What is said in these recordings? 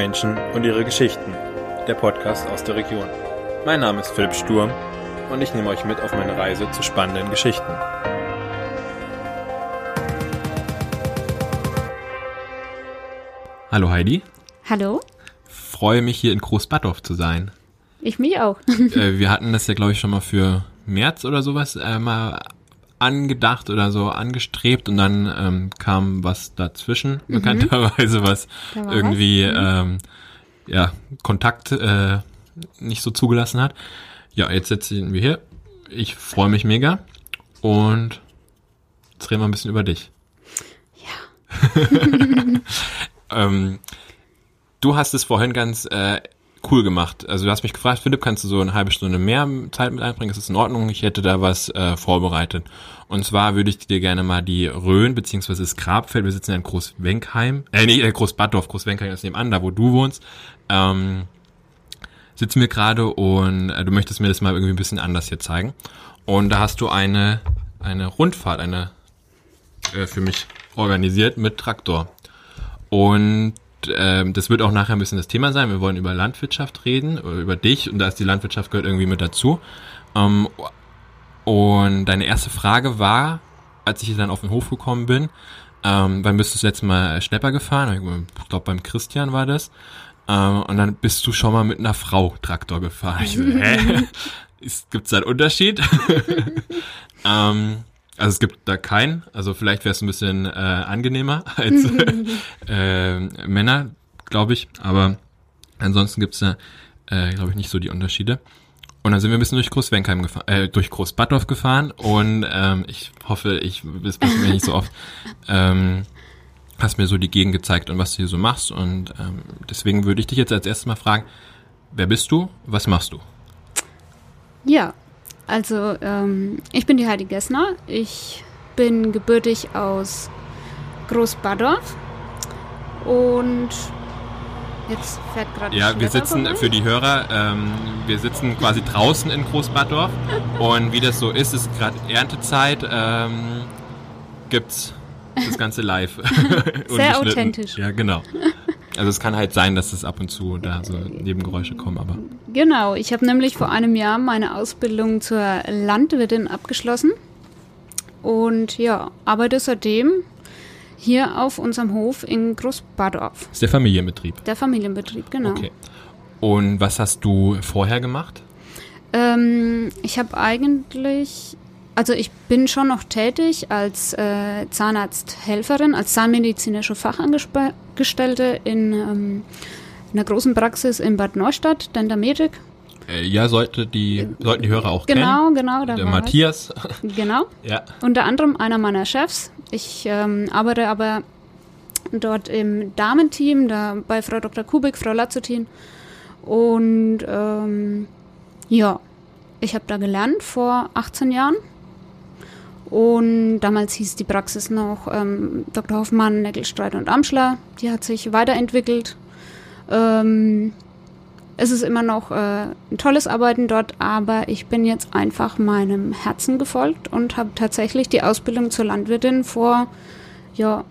Menschen und ihre Geschichten. Der Podcast aus der Region. Mein Name ist Philipp Sturm und ich nehme euch mit auf meine Reise zu spannenden Geschichten. Hallo Heidi. Hallo. Freue mich hier in Großbadorf zu sein. Ich mich auch. äh, wir hatten das ja, glaube ich, schon mal für März oder sowas äh, mal angedacht oder so angestrebt und dann ähm, kam was dazwischen, mhm. bekannterweise, was irgendwie was? Mhm. Ähm, ja, Kontakt äh, nicht so zugelassen hat. Ja, jetzt sitzen wir hier. Ich freue mich mega und jetzt reden wir ein bisschen über dich. Ja. ähm, du hast es vorhin ganz äh, cool gemacht. Also du hast mich gefragt, Philipp, kannst du so eine halbe Stunde mehr Zeit mit einbringen? Ist das in Ordnung? Ich hätte da was äh, vorbereitet. Und zwar würde ich dir gerne mal die Rhön beziehungsweise das Grabfeld, wir sitzen in Großwenkheim, äh nee, Großbaddorf, Großwenkheim ist nebenan, da wo du wohnst, ähm, sitzen wir gerade und äh, du möchtest mir das mal irgendwie ein bisschen anders hier zeigen. Und da hast du eine, eine Rundfahrt, eine äh, für mich organisiert mit Traktor. Und ähm, das wird auch nachher ein bisschen das Thema sein. Wir wollen über Landwirtschaft reden, über dich und da ist die Landwirtschaft gehört irgendwie mit dazu. Ähm, und deine erste Frage war, als ich hier dann auf den Hof gekommen bin, ähm, wann bist du das letzte Mal Schnepper gefahren? Ich glaube beim Christian war das. Ähm, und dann bist du schon mal mit einer Frau Traktor gefahren. Ich so, hä? Gibt es da einen Unterschied? ähm, also es gibt da keinen. Also vielleicht wäre es ein bisschen äh, angenehmer als äh, Männer, glaube ich. Aber ansonsten gibt es da, äh, glaube ich, nicht so die Unterschiede. Und dann sind wir ein bisschen durch Großwenkheim gefahren, äh, durch Großbaddorf gefahren und ähm, ich hoffe, ich das wissen wir nicht so oft, ähm, hast mir so die Gegend gezeigt und was du hier so machst. Und ähm, deswegen würde ich dich jetzt als erstes mal fragen, wer bist du, was machst du? Ja, also ähm, ich bin die Heidi Gessner. Ich bin gebürtig aus Großbadorf und jetzt fährt gerade Ja, wir sitzen vorbei. für die Hörer, ähm, wir sitzen quasi draußen in Großbadorf und wie das so ist, ist gerade Erntezeit, ähm, gibt's das Ganze live. Sehr authentisch. Ja, genau. Also es kann halt sein, dass es ab und zu da so Nebengeräusche kommen, aber. Genau, ich habe nämlich vor einem Jahr meine Ausbildung zur Landwirtin abgeschlossen und ja, arbeite seitdem hier auf unserem Hof in Großbadorf. Das ist der Familienbetrieb. Der Familienbetrieb, genau. Okay. Und was hast du vorher gemacht? Ähm, ich habe eigentlich also ich bin schon noch tätig als äh, Zahnarzthelferin, als zahnmedizinische Fachangestellte in, ähm, in einer großen Praxis in Bad Neustadt, Dendermedik. Äh, ja, sollte die, sollten die Hörer auch genau, kennen. Genau, genau. Der Matthias. Ich. Genau. ja. Unter anderem einer meiner Chefs. Ich ähm, arbeite aber dort im Damenteam, da bei Frau Dr. Kubik, Frau Lazzutin. Und ähm, ja, ich habe da gelernt vor 18 Jahren und damals hieß die Praxis noch ähm, Dr. Hoffmann, Neckelstreit und Amschler. Die hat sich weiterentwickelt. Ähm, es ist immer noch äh, ein tolles Arbeiten dort, aber ich bin jetzt einfach meinem Herzen gefolgt und habe tatsächlich die Ausbildung zur Landwirtin vor ja,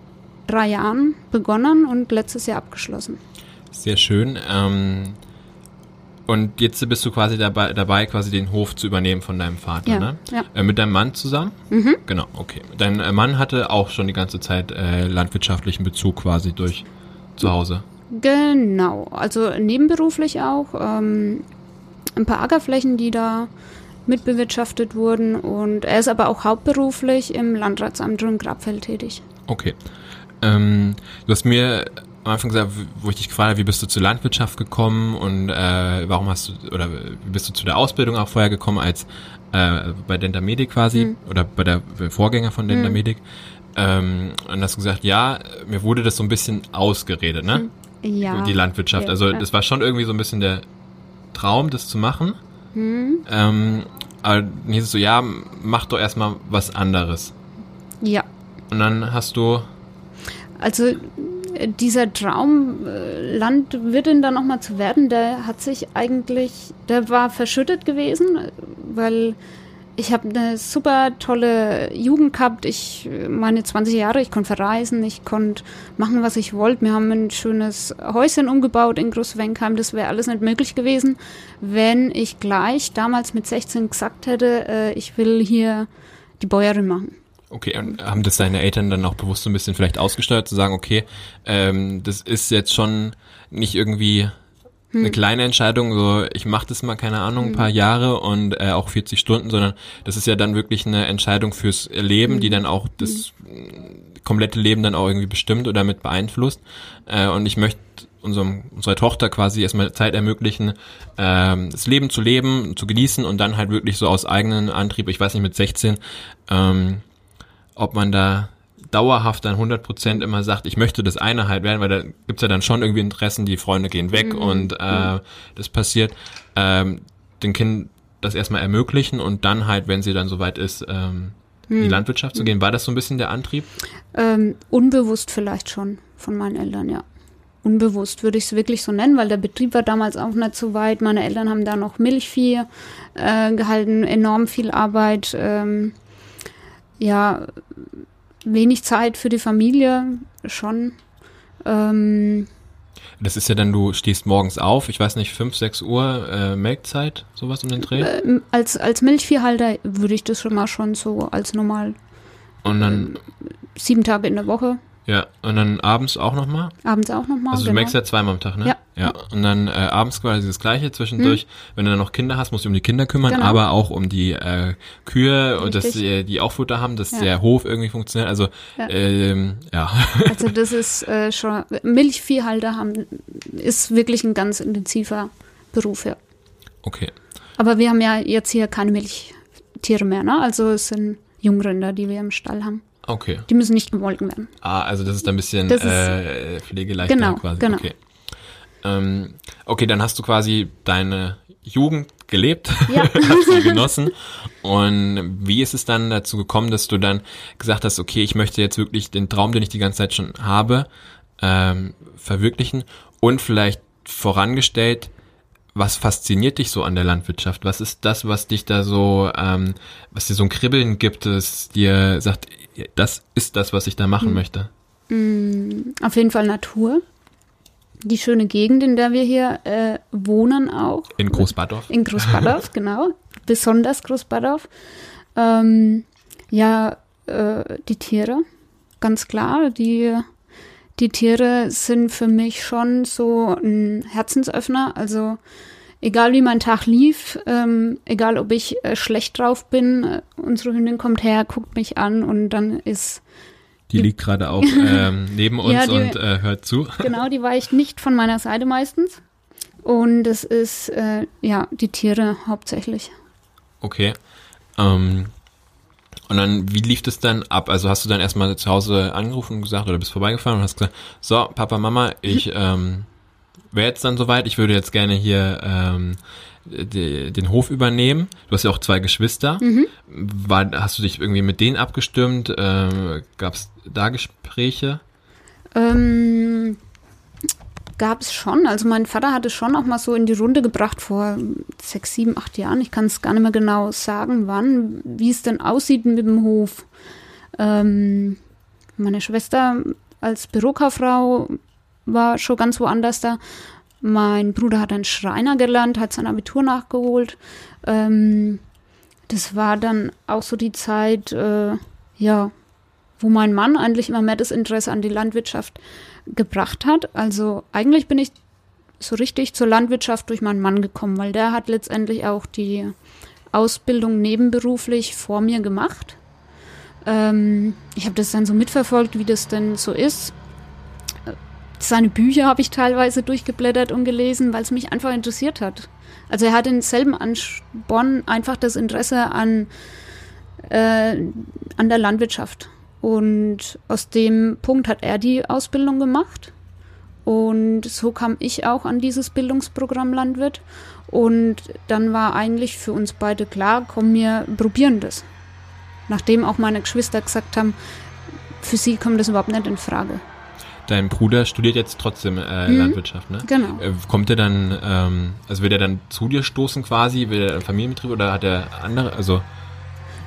drei Jahren begonnen und letztes Jahr abgeschlossen. Sehr schön. Ähm und jetzt bist du quasi dabei, dabei, quasi den Hof zu übernehmen von deinem Vater, ja, ne? Ja. Äh, mit deinem Mann zusammen? Mhm. Genau, okay. Dein äh, Mann hatte auch schon die ganze Zeit äh, landwirtschaftlichen Bezug quasi durch zu Hause. Genau, also nebenberuflich auch. Ähm, ein paar Ackerflächen, die da mitbewirtschaftet wurden und er ist aber auch hauptberuflich im Landratsamt Grabfeld tätig. Okay. Ähm, du hast mir am Anfang gesagt, wo ich dich gefragt habe, wie bist du zur Landwirtschaft gekommen und äh, warum hast du, oder wie bist du zu der Ausbildung auch vorher gekommen als äh, bei Dentamedic quasi mhm. oder bei der Vorgänger von Dentamedic. Mhm. Ähm, und hast du gesagt, ja, mir wurde das so ein bisschen ausgeredet, ne? Ja. Die Landwirtschaft. Ja, also das war schon irgendwie so ein bisschen der Traum, das zu machen. Mhm. Ähm, aber dann hieß es so, ja, mach doch erstmal was anderes. Ja. Und dann hast du. Also dieser Traum, Landwirtin da nochmal zu werden, der hat sich eigentlich, der war verschüttet gewesen, weil ich habe eine super tolle Jugend gehabt. Ich meine 20 Jahre, ich konnte verreisen, ich konnte machen, was ich wollte. Wir haben ein schönes Häuschen umgebaut in Großwenkheim. Das wäre alles nicht möglich gewesen, wenn ich gleich damals mit 16 gesagt hätte, äh, ich will hier die Bäuerin machen. Okay, und haben das deine Eltern dann auch bewusst so ein bisschen vielleicht ausgesteuert, zu sagen, okay, ähm, das ist jetzt schon nicht irgendwie hm. eine kleine Entscheidung, so ich mache das mal, keine Ahnung, ein hm. paar Jahre und äh, auch 40 Stunden, sondern das ist ja dann wirklich eine Entscheidung fürs Leben, hm. die dann auch das hm. komplette Leben dann auch irgendwie bestimmt oder mit beeinflusst. Äh, und ich möchte unserem, unserer Tochter quasi erstmal Zeit ermöglichen, ähm, das Leben zu leben, zu genießen und dann halt wirklich so aus eigenen Antrieb, ich weiß nicht, mit 16, ähm, ob man da dauerhaft dann 100% immer sagt, ich möchte das eine halt werden, weil da gibt's ja dann schon irgendwie Interessen, die Freunde gehen weg mhm. und äh, mhm. das passiert, ähm, den Kindern das erstmal ermöglichen und dann halt, wenn sie dann soweit ist, ähm, mhm. in die Landwirtschaft zu gehen. War das so ein bisschen der Antrieb? Ähm, unbewusst vielleicht schon von meinen Eltern, ja. Unbewusst würde ich es wirklich so nennen, weil der Betrieb war damals auch nicht so weit. Meine Eltern haben da noch Milchvieh äh, gehalten, enorm viel Arbeit. Ähm, ja, wenig Zeit für die Familie schon. Ähm, das ist ja dann, du stehst morgens auf, ich weiß nicht, 5, 6 Uhr äh, Melkzeit, sowas um den Dreh? Äh, als, als Milchviehhalter würde ich das schon mal schon so als normal. Und dann. Äh, sieben Tage in der Woche. Ja, und dann abends auch nochmal? Abends auch nochmal. Also du genau. merkst ja zweimal am Tag, ne? Ja. Ja, und dann äh, abends quasi das Gleiche zwischendurch. Hm. Wenn du dann noch Kinder hast, musst du um die Kinder kümmern, genau. aber auch um die äh, Kühe Richtig. und dass die, die auch Futter haben, dass ja. der Hof irgendwie funktioniert. Also, ja. Ähm, ja. Also das ist äh, schon, Milchviehhalter haben, ist wirklich ein ganz intensiver Beruf, ja. Okay. Aber wir haben ja jetzt hier keine Milchtiere mehr, ne? Also es sind Jungrinder, die wir im Stall haben. Okay. Die müssen nicht gemolken werden. Ah, also das ist ein bisschen äh, pflegeleichter genau, quasi. Genau. Okay. Ähm, okay, dann hast du quasi deine Jugend gelebt, ja. hast sie genossen. Und wie ist es dann dazu gekommen, dass du dann gesagt hast, okay, ich möchte jetzt wirklich den Traum, den ich die ganze Zeit schon habe, ähm, verwirklichen und vielleicht vorangestellt, was fasziniert dich so an der Landwirtschaft? Was ist das, was dich da so, ähm, was dir so ein Kribbeln gibt, das dir sagt, das ist das, was ich da machen mhm. möchte? Mm, auf jeden Fall Natur. Die schöne Gegend, in der wir hier äh, wohnen auch. In Großbadorf. In Großbadorf, genau. Besonders Großbadorf. Ähm, ja, äh, die Tiere, ganz klar. Die, die Tiere sind für mich schon so ein Herzensöffner. Also egal wie mein Tag lief, ähm, egal ob ich äh, schlecht drauf bin, äh, unsere Hündin kommt her, guckt mich an und dann ist die, die liegt gerade auch ähm, neben uns ja, die, und äh, hört zu. Genau, die weicht nicht von meiner Seite meistens. Und es ist äh, ja die Tiere hauptsächlich. Okay. Ähm, und dann, wie lief das dann ab? Also hast du dann erstmal zu Hause angerufen und gesagt, oder bist vorbeigefahren und hast gesagt, so, Papa, Mama, ich ähm, wäre jetzt dann soweit, ich würde jetzt gerne hier ähm, die, den Hof übernehmen. Du hast ja auch zwei Geschwister. Mhm. War, hast du dich irgendwie mit denen abgestimmt? Ähm, Gab es da Gespräche? Ähm, Gab es schon. Also mein Vater hat es schon auch mal so in die Runde gebracht vor sechs, sieben, acht Jahren. Ich kann es gar nicht mehr genau sagen, wann, wie es denn aussieht mit dem Hof. Ähm, meine Schwester als Bürokauffrau war schon ganz woanders da. Mein Bruder hat einen Schreiner gelernt, hat sein Abitur nachgeholt. Ähm, das war dann auch so die Zeit, äh, ja, wo mein Mann eigentlich immer mehr das Interesse an die Landwirtschaft gebracht hat. Also eigentlich bin ich so richtig zur Landwirtschaft durch meinen Mann gekommen, weil der hat letztendlich auch die Ausbildung nebenberuflich vor mir gemacht. Ähm, ich habe das dann so mitverfolgt, wie das denn so ist. Seine Bücher habe ich teilweise durchgeblättert und gelesen, weil es mich einfach interessiert hat. Also er hat denselben Ansporn, einfach das Interesse an, äh, an der Landwirtschaft. Und aus dem Punkt hat er die Ausbildung gemacht. Und so kam ich auch an dieses Bildungsprogramm Landwirt. Und dann war eigentlich für uns beide klar, komm, wir probieren das. Nachdem auch meine Geschwister gesagt haben, für sie kommt das überhaupt nicht in Frage. Dein Bruder studiert jetzt trotzdem äh, mhm. Landwirtschaft, ne? Genau. Äh, kommt er dann, ähm, also wird er dann zu dir stoßen quasi, will er einen Familienbetrieb oder hat er andere, also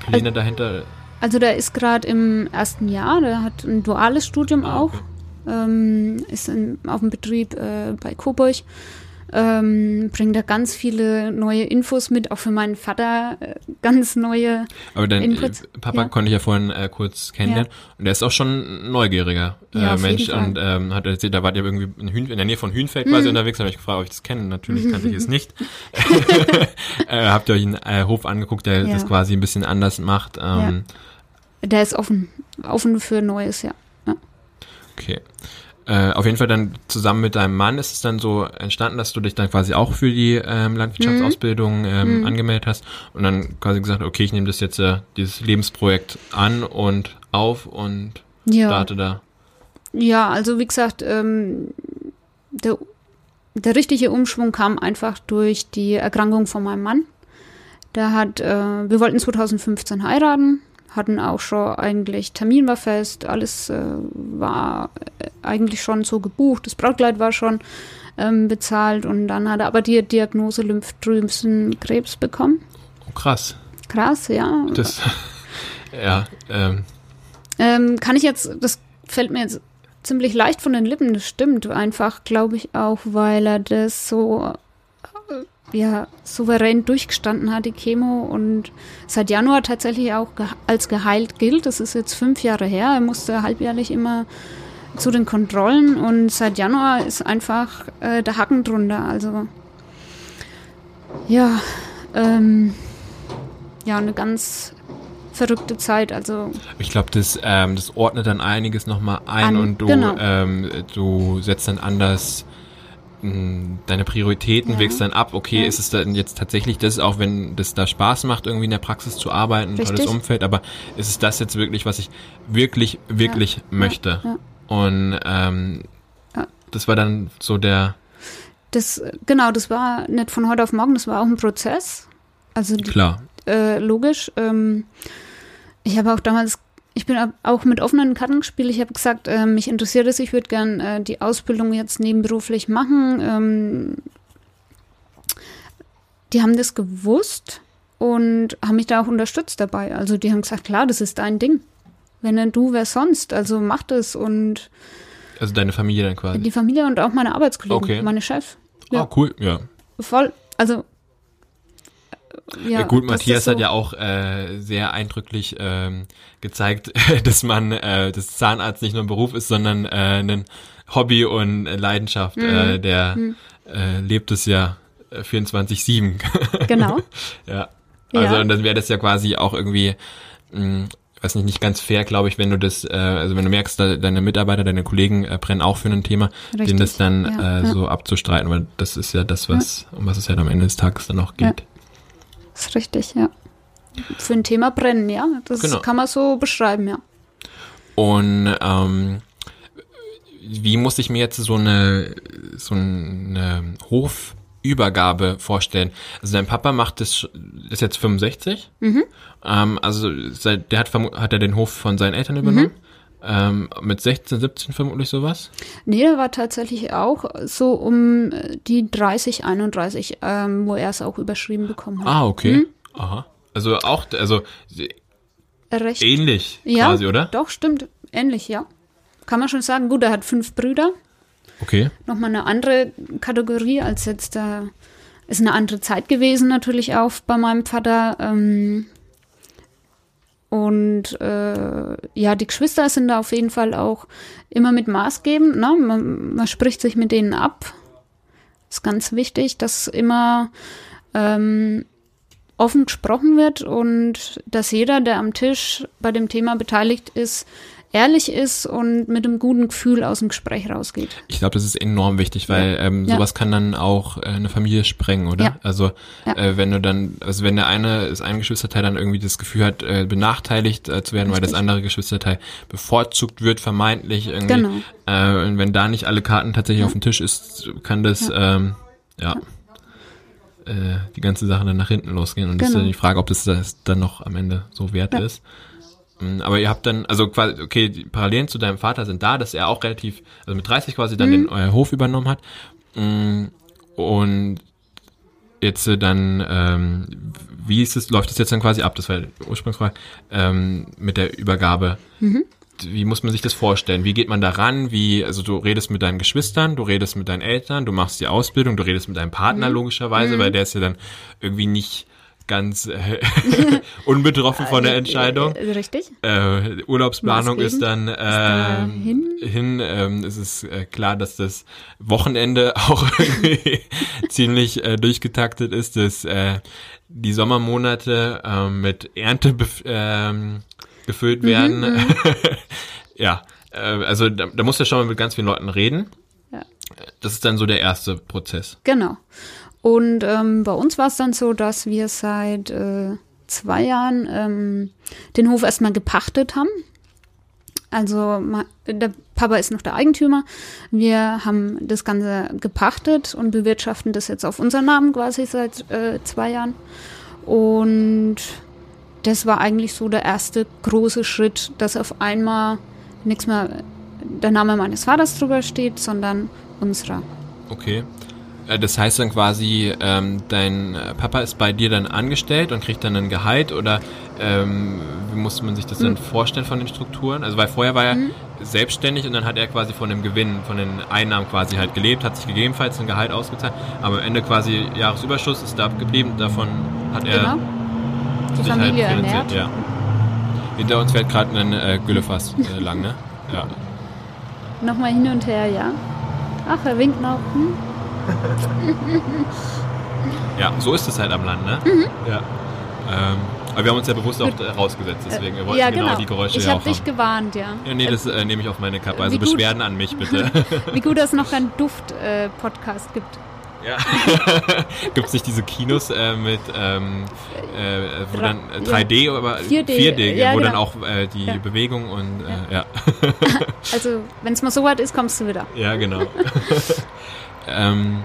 Pläne also, dahinter? Also der ist gerade im ersten Jahr, der hat ein duales Studium ah, okay. auch, ähm, ist in, auf dem Betrieb äh, bei Coburg ähm, bringt da ganz viele neue Infos mit, auch für meinen Vater äh, ganz neue Aber dein Inputs. Papa ja. konnte ich ja vorhin äh, kurz kennenlernen ja. und der ist auch schon neugieriger äh, ja, Mensch und ähm, hat erzählt, da wart ihr irgendwie in, Hün in der Nähe von Hünfeld quasi mhm. unterwegs, habe ich gefragt, ob ich das kenne. Natürlich kannte ich es nicht. äh, habt ihr euch einen äh, Hof angeguckt, der das quasi ein bisschen anders macht? Ähm, Der ist offen, offen für Neues, ja. Okay. Äh, auf jeden Fall dann zusammen mit deinem Mann ist es dann so entstanden, dass du dich dann quasi auch für die ähm, Landwirtschaftsausbildung ähm, mhm. angemeldet hast und dann quasi gesagt, okay, ich nehme das jetzt äh, dieses Lebensprojekt an und auf und ja. starte da. Ja, also wie gesagt, ähm, der, der richtige Umschwung kam einfach durch die Erkrankung von meinem Mann. Der hat, äh, wir wollten 2015 heiraten, hatten auch schon eigentlich Termin war fest, alles äh, war äh, eigentlich schon so gebucht, das Brautkleid war schon ähm, bezahlt und dann hat er aber die Diagnose Lymphdrüsenkrebs bekommen. Oh, krass. Krass, ja. Das, ja. Ähm. Ähm, kann ich jetzt, das fällt mir jetzt ziemlich leicht von den Lippen, das stimmt einfach, glaube ich auch, weil er das so ja, souverän durchgestanden hat, die Chemo, und seit Januar tatsächlich auch ge als geheilt gilt. Das ist jetzt fünf Jahre her. Er musste halbjährlich immer zu den Kontrollen und seit Januar ist einfach äh, der Haken drunter. Also ja, ähm, ja, eine ganz verrückte Zeit. Also ich glaube, das, ähm, das ordnet dann einiges nochmal ein an, und du, genau. ähm, du setzt dann anders deine Prioritäten ja. wächst dann ab, okay, ja. ist es dann jetzt tatsächlich das, auch wenn das da Spaß macht, irgendwie in der Praxis zu arbeiten, ein tolles Umfeld, aber ist es das jetzt wirklich, was ich wirklich, wirklich ja. möchte? Und ähm, das war dann so der. Das, genau, das war nicht von heute auf morgen, das war auch ein Prozess. Also Klar. Äh, logisch. Ähm, ich habe auch damals ich bin auch mit offenen Karten gespielt. Ich habe gesagt, äh, mich interessiert es, ich würde gern äh, die Ausbildung jetzt nebenberuflich machen. Ähm, die haben das gewusst und haben mich da auch unterstützt dabei. Also die haben gesagt, klar, das ist dein Ding. Wenn denn du, wer sonst? Also mach das und also deine Familie dann quasi? Die Familie und auch meine Arbeitskollegen, okay. meine Chefs. Ja. Ah, cool, ja. Voll, also ja, ja, gut, Matthias so hat ja auch äh, sehr eindrücklich ähm, gezeigt, dass man, äh, das Zahnarzt nicht nur ein Beruf ist, sondern äh, ein Hobby und Leidenschaft. Mhm. Äh, der mhm. äh, lebt es ja 24-7. Äh, genau. ja. Also ja. und dann wäre das ja quasi auch irgendwie, mh, hm, weiß nicht, nicht ganz fair, glaube ich, wenn du das, äh, also wenn du merkst, deine Mitarbeiter, deine Kollegen äh, brennen auch für ein Thema, Richtig. denen das dann ja, äh, ja. so abzustreiten, weil das ist ja das, was, um was es ja am Ende des Tages dann auch geht. Das ist richtig, ja. Für ein Thema brennen, ja. Das genau. kann man so beschreiben, ja. Und ähm, wie muss ich mir jetzt so eine so eine Hofübergabe vorstellen? Also dein Papa macht das ist jetzt 65. Mhm. Ähm, also der hat hat er den Hof von seinen Eltern übernommen. Mhm. Ähm, mit 16, 17 vermutlich sowas? Nee, er war tatsächlich auch so um die 30, 31, ähm, wo er es auch überschrieben bekommen hat. Ah, okay. Mhm. Aha. Also auch, also Recht. ähnlich ja, quasi, oder? Doch, stimmt. Ähnlich, ja. Kann man schon sagen. Gut, er hat fünf Brüder. Okay. Nochmal eine andere Kategorie als jetzt da. Ist eine andere Zeit gewesen natürlich auch bei meinem Vater. Ähm, und äh, ja, die Geschwister sind da auf jeden Fall auch immer mit maßgebend. Ne? Man, man spricht sich mit denen ab. Ist ganz wichtig, dass immer ähm, offen gesprochen wird und dass jeder, der am Tisch bei dem Thema beteiligt ist, ehrlich ist und mit einem guten Gefühl aus dem Gespräch rausgeht. Ich glaube, das ist enorm wichtig, weil ja. ähm, sowas ja. kann dann auch äh, eine Familie sprengen, oder? Ja. Also äh, wenn du dann, also wenn der eine, das eine Geschwisterteil dann irgendwie das Gefühl hat, äh, benachteiligt äh, zu werden, Richtig. weil das andere Geschwisterteil bevorzugt wird, vermeintlich irgendwie. Genau. Äh, und wenn da nicht alle Karten tatsächlich auf dem Tisch ist, kann das ähm, ja. Äh, die ganze Sache dann nach hinten losgehen. Und genau. das ist dann genau. die Frage, ob das, das dann noch am Ende so wert ist. Hm, aber ihr habt dann, also quasi, okay, die Parallelen zu deinem Vater sind da, dass er auch relativ, also mit 30 quasi dann mhm. den euer Hof übernommen hat. Hm, und jetzt äh, dann, ähm, wie ist es, läuft es jetzt dann quasi ab? Das war die Ursprungsfrage, ähm, mit der Übergabe. Mhm. Wie muss man sich das vorstellen? Wie geht man da ran? Wie, also du redest mit deinen Geschwistern, du redest mit deinen Eltern, du machst die Ausbildung, du redest mit deinem Partner Mhm. logischerweise, weil der ist ja dann irgendwie nicht ganz äh, unbetroffen von der Entscheidung. Äh, richtig. Äh, Urlaubsplanung ist dann äh, dahin. hin. Ähm, es ist äh, klar, dass das Wochenende auch ziemlich äh, durchgetaktet ist, dass äh, die Sommermonate äh, mit Ernte ähm, gefüllt werden. ja, äh, also da, da musst du schon mal mit ganz vielen Leuten reden. Ja. Das ist dann so der erste Prozess. Genau. Und ähm, bei uns war es dann so, dass wir seit äh, zwei Jahren ähm, den Hof erstmal gepachtet haben. Also der Papa ist noch der Eigentümer. Wir haben das Ganze gepachtet und bewirtschaften das jetzt auf unseren Namen quasi seit äh, zwei Jahren. Und das war eigentlich so der erste große Schritt, dass auf einmal nichts mehr der Name meines Vaters drüber steht, sondern unserer. Okay. Äh, Das heißt dann quasi, ähm, dein äh, Papa ist bei dir dann angestellt und kriegt dann ein Gehalt oder ähm, wie muss man sich das dann vorstellen von den Strukturen? Also weil vorher war er selbstständig und dann hat er quasi von dem Gewinn, von den Einnahmen quasi halt gelebt, hat sich gegebenenfalls ein Gehalt ausgezahlt, aber am Ende quasi Jahresüberschuss ist da geblieben, davon hat er Genau. Die Familie halt finanziert. ernährt. Ja. Hinter uns fährt gerade ein äh, Güllefass äh, lang, ne? Ja. Nochmal hin und her, ja. Ach, er winkt noch. Hm? Ja, so ist es halt am Land, ne? Mhm. Ja. Ähm, aber wir haben uns ja bewusst auch äh, rausgesetzt, deswegen wir wollten ja, genau, genau. die Geräusche ich ja habe dich gewarnt, ja. Ja, nee, das äh, nehme ich auf meine Kappe. Also Wie gut. Beschwerden an mich bitte. Wie gut, dass es noch keinen Duft-Podcast gibt. ja. Gibt es nicht diese Kinos äh, mit ähm, äh, wo dann äh, 3D, aber 4D, 4D, ja, wo dann genau. auch äh, die Ja. Bewegung und äh, ja. Also, wenn es mal so weit ist, kommst du wieder. Ja, genau. Ähm,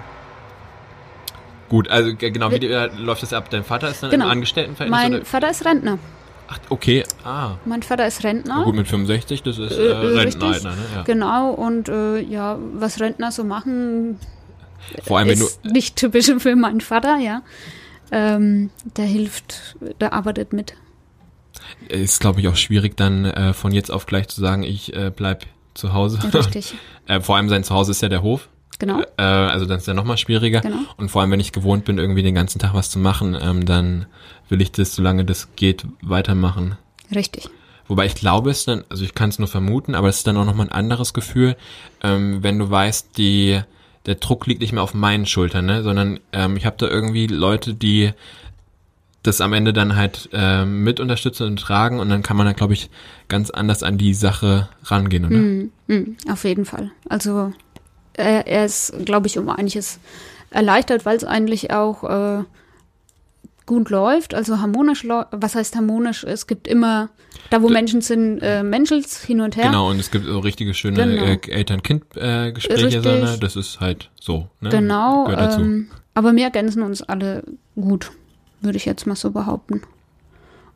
gut, also genau, wie äh, läuft das ab? Dein Vater ist dann Genau. im Angestelltenverhältnis? Mein oder? Vater ist Rentner. Ach, okay, ah. Mein Vater ist Rentner. Na gut, mit 65, das ist äh, Äh, äh, Rentenalter, richtig. ne? Ja. Genau, und äh, ja, was Rentner so machen, Vor allem, wenn du, ist nicht typisch für meinen Vater, ja. Ähm, der hilft, der arbeitet mit. ist glaube ich auch schwierig dann äh, von jetzt auf gleich zu sagen, ich äh, bleib zu Hause. Richtig, äh, vor allem sein Zuhause ist ja der Hof. Genau. Äh, also dann ist ja nochmal schwieriger. Genau. Und vor allem, wenn ich gewohnt bin, irgendwie den ganzen Tag was zu machen, ähm, dann will ich das, solange das geht, weitermachen. Richtig. Wobei ich glaube es dann, also ich kann es nur vermuten, aber es ist dann auch nochmal ein anderes Gefühl, ähm, wenn du weißt, die, der Druck liegt nicht mehr auf meinen Schultern, ne? sondern ähm, ich habe da irgendwie Leute, die das am Ende dann halt ähm, mit unterstützen und tragen und dann kann man da, glaube ich, ganz anders an die Sache rangehen, oder? Mm, mm, auf jeden Fall. Also er, er ist, glaube ich, um einiges erleichtert, weil es eigentlich auch äh, gut läuft, also harmonisch läuft. Was heißt harmonisch? Es gibt immer, da wo Menschen sind, äh, Menschels hin und her. Genau, und es gibt so richtige schöne Genau. äh, Eltern-Kind-Gespräche, Richtig. ne? das ist halt so. Ne? Genau, ähm, aber wir ergänzen uns alle gut, würde ich jetzt mal so behaupten.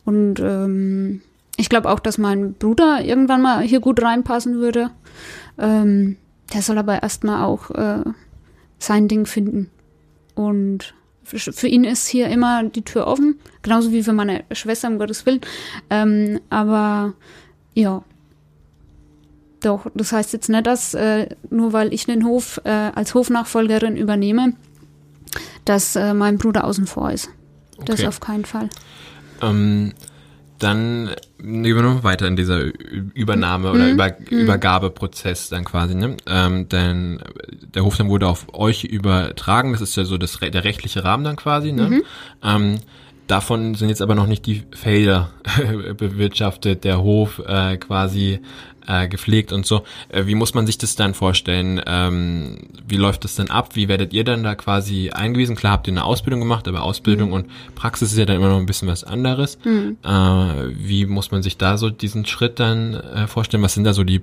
Und ähm, ich glaube auch, dass mein Bruder irgendwann mal hier gut reinpassen würde. Ähm, der soll aber erstmal auch äh, sein Ding finden. Und für, ihn ist hier immer die Tür offen, genauso wie für meine Schwester, um Gottes Willen. Ähm, aber ja, doch, das heißt jetzt nicht, dass äh, nur weil ich den Hof äh, als Hofnachfolgerin übernehme, dass äh, mein Bruder außen vor ist. Das Okay. auf keinen Fall. Ähm, dann gehen wir noch weiter in dieser Übernahme oder Mhm. Über Übergabeprozess dann quasi. Ne? Ähm, denn der Hof dann wurde auf euch übertragen. Das ist ja so das, der rechtliche Rahmen dann quasi. Ne? Mhm. Ähm, davon sind jetzt aber noch nicht die Felder bewirtschaftet, der Hof äh, quasi äh, gepflegt und so. Äh, wie muss man sich das dann vorstellen? Ähm, wie läuft das dann ab? Wie werdet ihr dann da quasi eingewiesen? Klar habt ihr eine Ausbildung gemacht, aber Ausbildung Mhm. und Praxis ist ja dann immer noch ein bisschen was anderes. Äh, wie muss man sich da so diesen Schritt dann äh, vorstellen? Was sind da so die,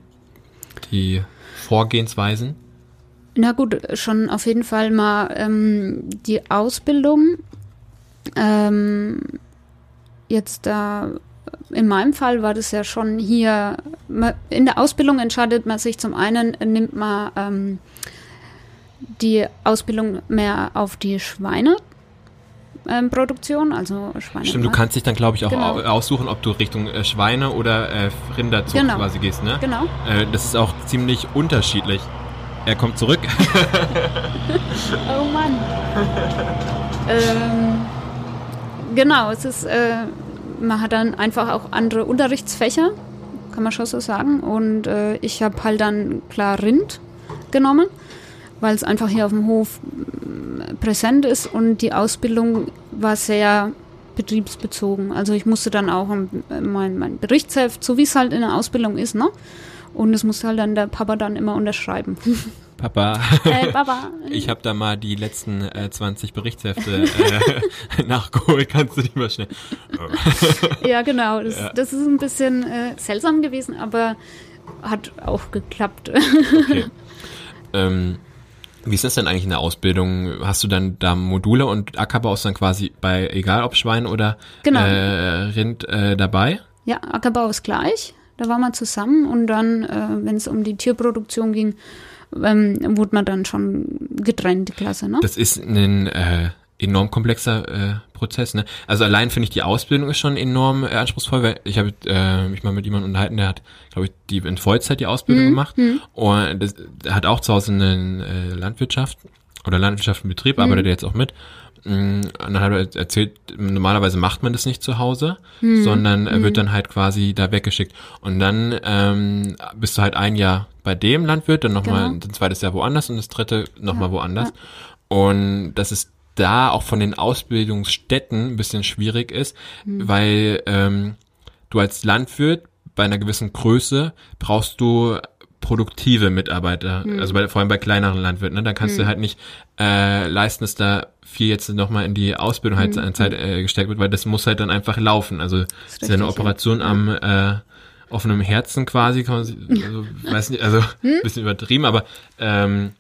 die Vorgehensweisen? Na gut, schon auf jeden Fall mal ähm, die Ausbildung. Ähm, jetzt da, in meinem Fall war das ja schon hier, in der Ausbildung entscheidet man sich zum einen, nimmt man ähm, die Ausbildung mehr auf die Schweine Tierproduktion, also Schweine. Stimmt, du kannst dich dann, glaube ich, auch Genau. au- aussuchen, ob du Richtung äh, Schweine oder äh, Rinderzucht Genau. quasi gehst, ne? Genau. Äh, das ist auch ziemlich unterschiedlich. Er kommt zurück. Oh Mann. ähm, genau, es ist, äh, man hat dann einfach auch andere Unterrichtsfächer, kann man schon so sagen. Und äh, ich habe halt dann klar Rind genommen, weil es einfach hier auf dem Hof mm, präsent ist und die Ausbildung war sehr betriebsbezogen. Also ich musste dann auch mein, mein Berichtsheft, so wie es halt in der Ausbildung ist, ne? Und das musste halt dann der Papa dann immer unterschreiben. Papa, äh, Papa. ich habe da mal die letzten äh, 20 Berichtshefte äh, nachgeholt. Kannst du die mal schnell? Ja, genau. Das, Ja. das ist ein bisschen äh, seltsam gewesen, aber hat auch geklappt. Okay. ähm, wie ist das denn eigentlich in der Ausbildung? Hast du dann da Module und Ackerbau ist dann quasi bei, egal ob Schwein oder Genau. äh, Rind äh, dabei? ja, Ackerbau ist gleich. Da waren wir zusammen und dann, äh, wenn es um die Tierproduktion ging, ähm, wurde man dann schon getrennt, die Klasse, ne? Das ist ein äh, enorm komplexer äh, Prozess. Ne? Also allein finde ich die Ausbildung ist schon enorm äh, anspruchsvoll, weil ich habe äh, mich mal mit jemandem unterhalten, der hat, glaube ich, die in Vollzeit die Ausbildung gemacht und das, der hat auch zu Hause eine äh, Landwirtschaft oder Landwirtschaft im Betrieb, arbeitet er jetzt auch mit. Mm, Und dann hat er erzählt, normalerweise macht man das nicht zu Hause, sondern er wird dann halt quasi da weggeschickt. Und dann ähm, bist du halt ein Jahr bei dem Landwirt, dann nochmal Genau. ein zweites Jahr woanders und das dritte nochmal woanders. Und dass es da auch von den Ausbildungsstätten ein bisschen schwierig ist, weil ähm, du als Landwirt bei einer gewissen Größe brauchst du produktive Mitarbeiter, also bei, vor allem bei kleineren Landwirten, ne? da kannst du halt nicht äh, leisten, dass da viel jetzt nochmal in die Ausbildung halt an Zeit äh, gesteckt wird, weil das muss halt dann einfach laufen. Also das ist ja eine richtig, ja. Operation am äh, offenem Herzen quasi, kann man sich, also, weiß nicht, also ein bisschen übertrieben, aber ähm,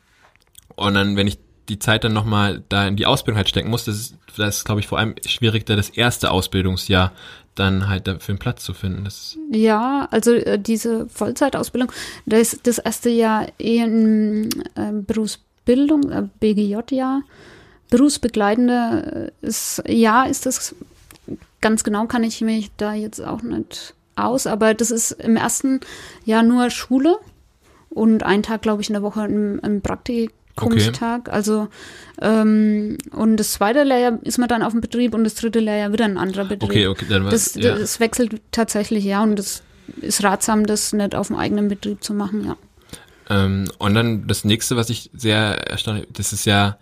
und dann, wenn ich die Zeit dann nochmal da in die Ausbildung halt stecken muss, das ist, das ist glaube ich, vor allem schwierig, da das erste Ausbildungsjahr dann halt dafür einen Platz zu finden. Das Ja, also äh, diese Vollzeitausbildung, das das erste Jahr eh in äh, Berufsbildung, äh, BGJ-Jahr. Berufsbegleitende äh, ist, ja, ist das ganz genau kann ich mich da jetzt auch nicht aus, aber das ist im ersten Jahr nur Schule und ein Tag, glaube ich, in der Woche ein, ein Praktikumstag. Also ähm, und das zweite Lehrjahr ist man dann auf dem Betrieb und das dritte Lehrjahr wieder ein anderer Betrieb. okay, okay, dann war Das, ja. das wechselt tatsächlich, ja, und das ist ratsam, das nicht auf dem eigenen Betrieb zu machen, ja. Ähm, und dann das nächste, was ich sehr erstaunlich, das ist ja,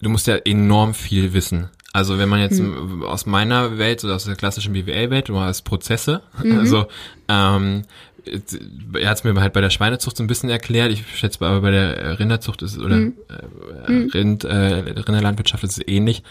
du musst ja enorm viel wissen. Also wenn man jetzt Hm. aus meiner Welt, oder aus der klassischen BWL-Welt, du hast Prozesse, Mhm. also ähm, er hat es mir halt bei der Schweinezucht so ein bisschen erklärt. Ich schätze aber bei der Rinderzucht ist es, oder Mhm. äh, Rind, äh, Rinderlandwirtschaft ist es ähnlich.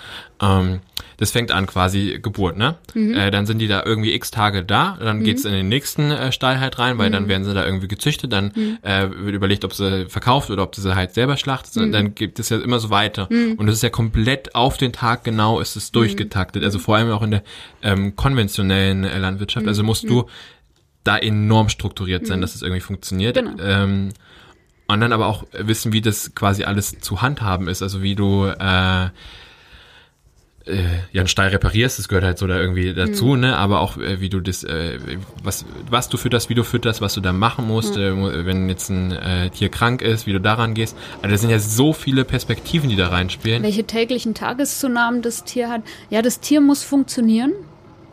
Ähm, das fängt an quasi Geburt, ne? Mhm. Äh, dann sind die da irgendwie x Tage da, dann geht's in den nächsten äh, Stall halt rein, weil Mhm. dann werden sie da irgendwie gezüchtet, dann äh, wird überlegt, ob sie verkauft oder ob sie halt selber schlachtet. Und dann gibt es ja immer so weiter. Und es ist ja komplett auf den Tag genau ist es durchgetaktet. Also vor allem auch in der ähm, konventionellen äh, Landwirtschaft. Also musst du da enorm strukturiert sein, dass es irgendwie funktioniert. Genau. Ähm, und dann aber auch wissen, wie das quasi alles zu handhaben ist. Also wie du äh, äh, ja einen Stall reparierst, das gehört halt so da irgendwie dazu, ne? Aber auch äh, wie du das, äh, was was du fütterst, wie du fütterst, was du da machen musst, äh, wenn jetzt ein äh, Tier krank ist, wie du daran gehst. Also das sind ja so viele Perspektiven, die da reinspielen. Welche täglichen Tageszunahmen das Tier hat. Ja, das Tier muss funktionieren.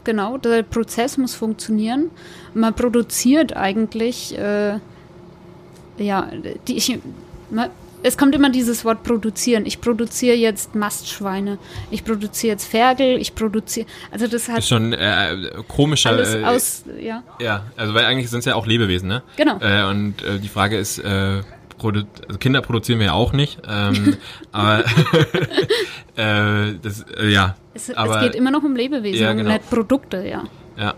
Genau, der Prozess muss funktionieren. Man produziert eigentlich, äh, ja, die, ich, man, es kommt immer dieses Wort produzieren. Ich produziere jetzt Mastschweine, ich produziere jetzt Ferkel, ich produziere, also das hat Ist schon äh, komischer. alles äh, aus, ja, Ja, also weil eigentlich sind es ja auch Lebewesen, ne? Genau. Äh, und äh, die Frage ist, äh, produ also Kinder produzieren wir ja auch nicht, ähm, aber äh, das, äh, ja, es, aber es geht immer noch um Lebewesen Ja, und genau. nicht Produkte, ja. ja,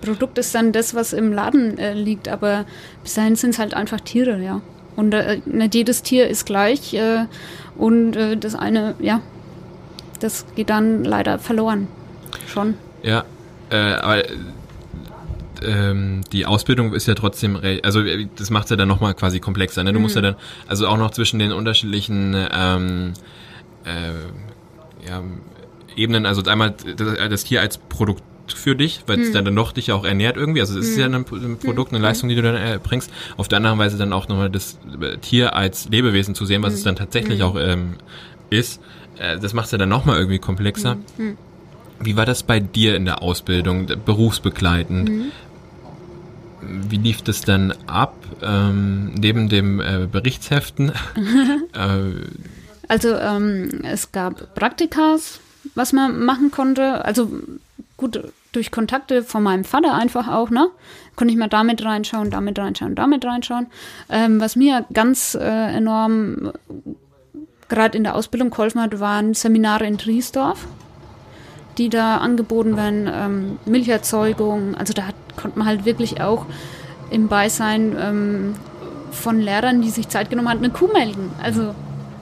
Produkt ist dann das, was im Laden äh, liegt, aber bis dahin sind es halt einfach Tiere, ja. Und äh, nicht jedes Tier ist gleich äh, und äh, das eine, ja, das geht dann leider verloren. Schon. ja, aber ähm, die Ausbildung ist ja trotzdem, also äh, das macht ja dann nochmal quasi komplexer, ne? Du musst ja dann, also auch noch zwischen den unterschiedlichen ähm, äh, ja, Ebenen. Also einmal das, das Tier als Produkt für dich, weil es dann noch dich auch ernährt irgendwie. Also es ist ja ein, ein Produkt, eine Leistung, die du dann erbringst. Auf der anderen Weise dann auch nochmal das Tier als Lebewesen zu sehen, was es dann tatsächlich auch ähm, ist. Äh, das macht es ja dann nochmal irgendwie komplexer. Wie war das bei dir in der Ausbildung, berufsbegleitend? Wie lief das dann ab, ähm, neben dem äh, Berichtsheften? äh, Also ähm, es gab Praktikas, was man machen konnte. Also gut, durch Kontakte von meinem Vater einfach auch, ne? Konnte ich mal damit reinschauen, damit reinschauen, damit reinschauen. Ähm, was mir ganz äh, enorm gerade in der Ausbildung geholfen hat, waren Seminare in Triesdorf, die da angeboten werden, ähm, Milcherzeugung. Also da hat, konnte man halt wirklich auch im Beisein ähm, von Lehrern, die sich Zeit genommen haben, eine Kuh melden. Also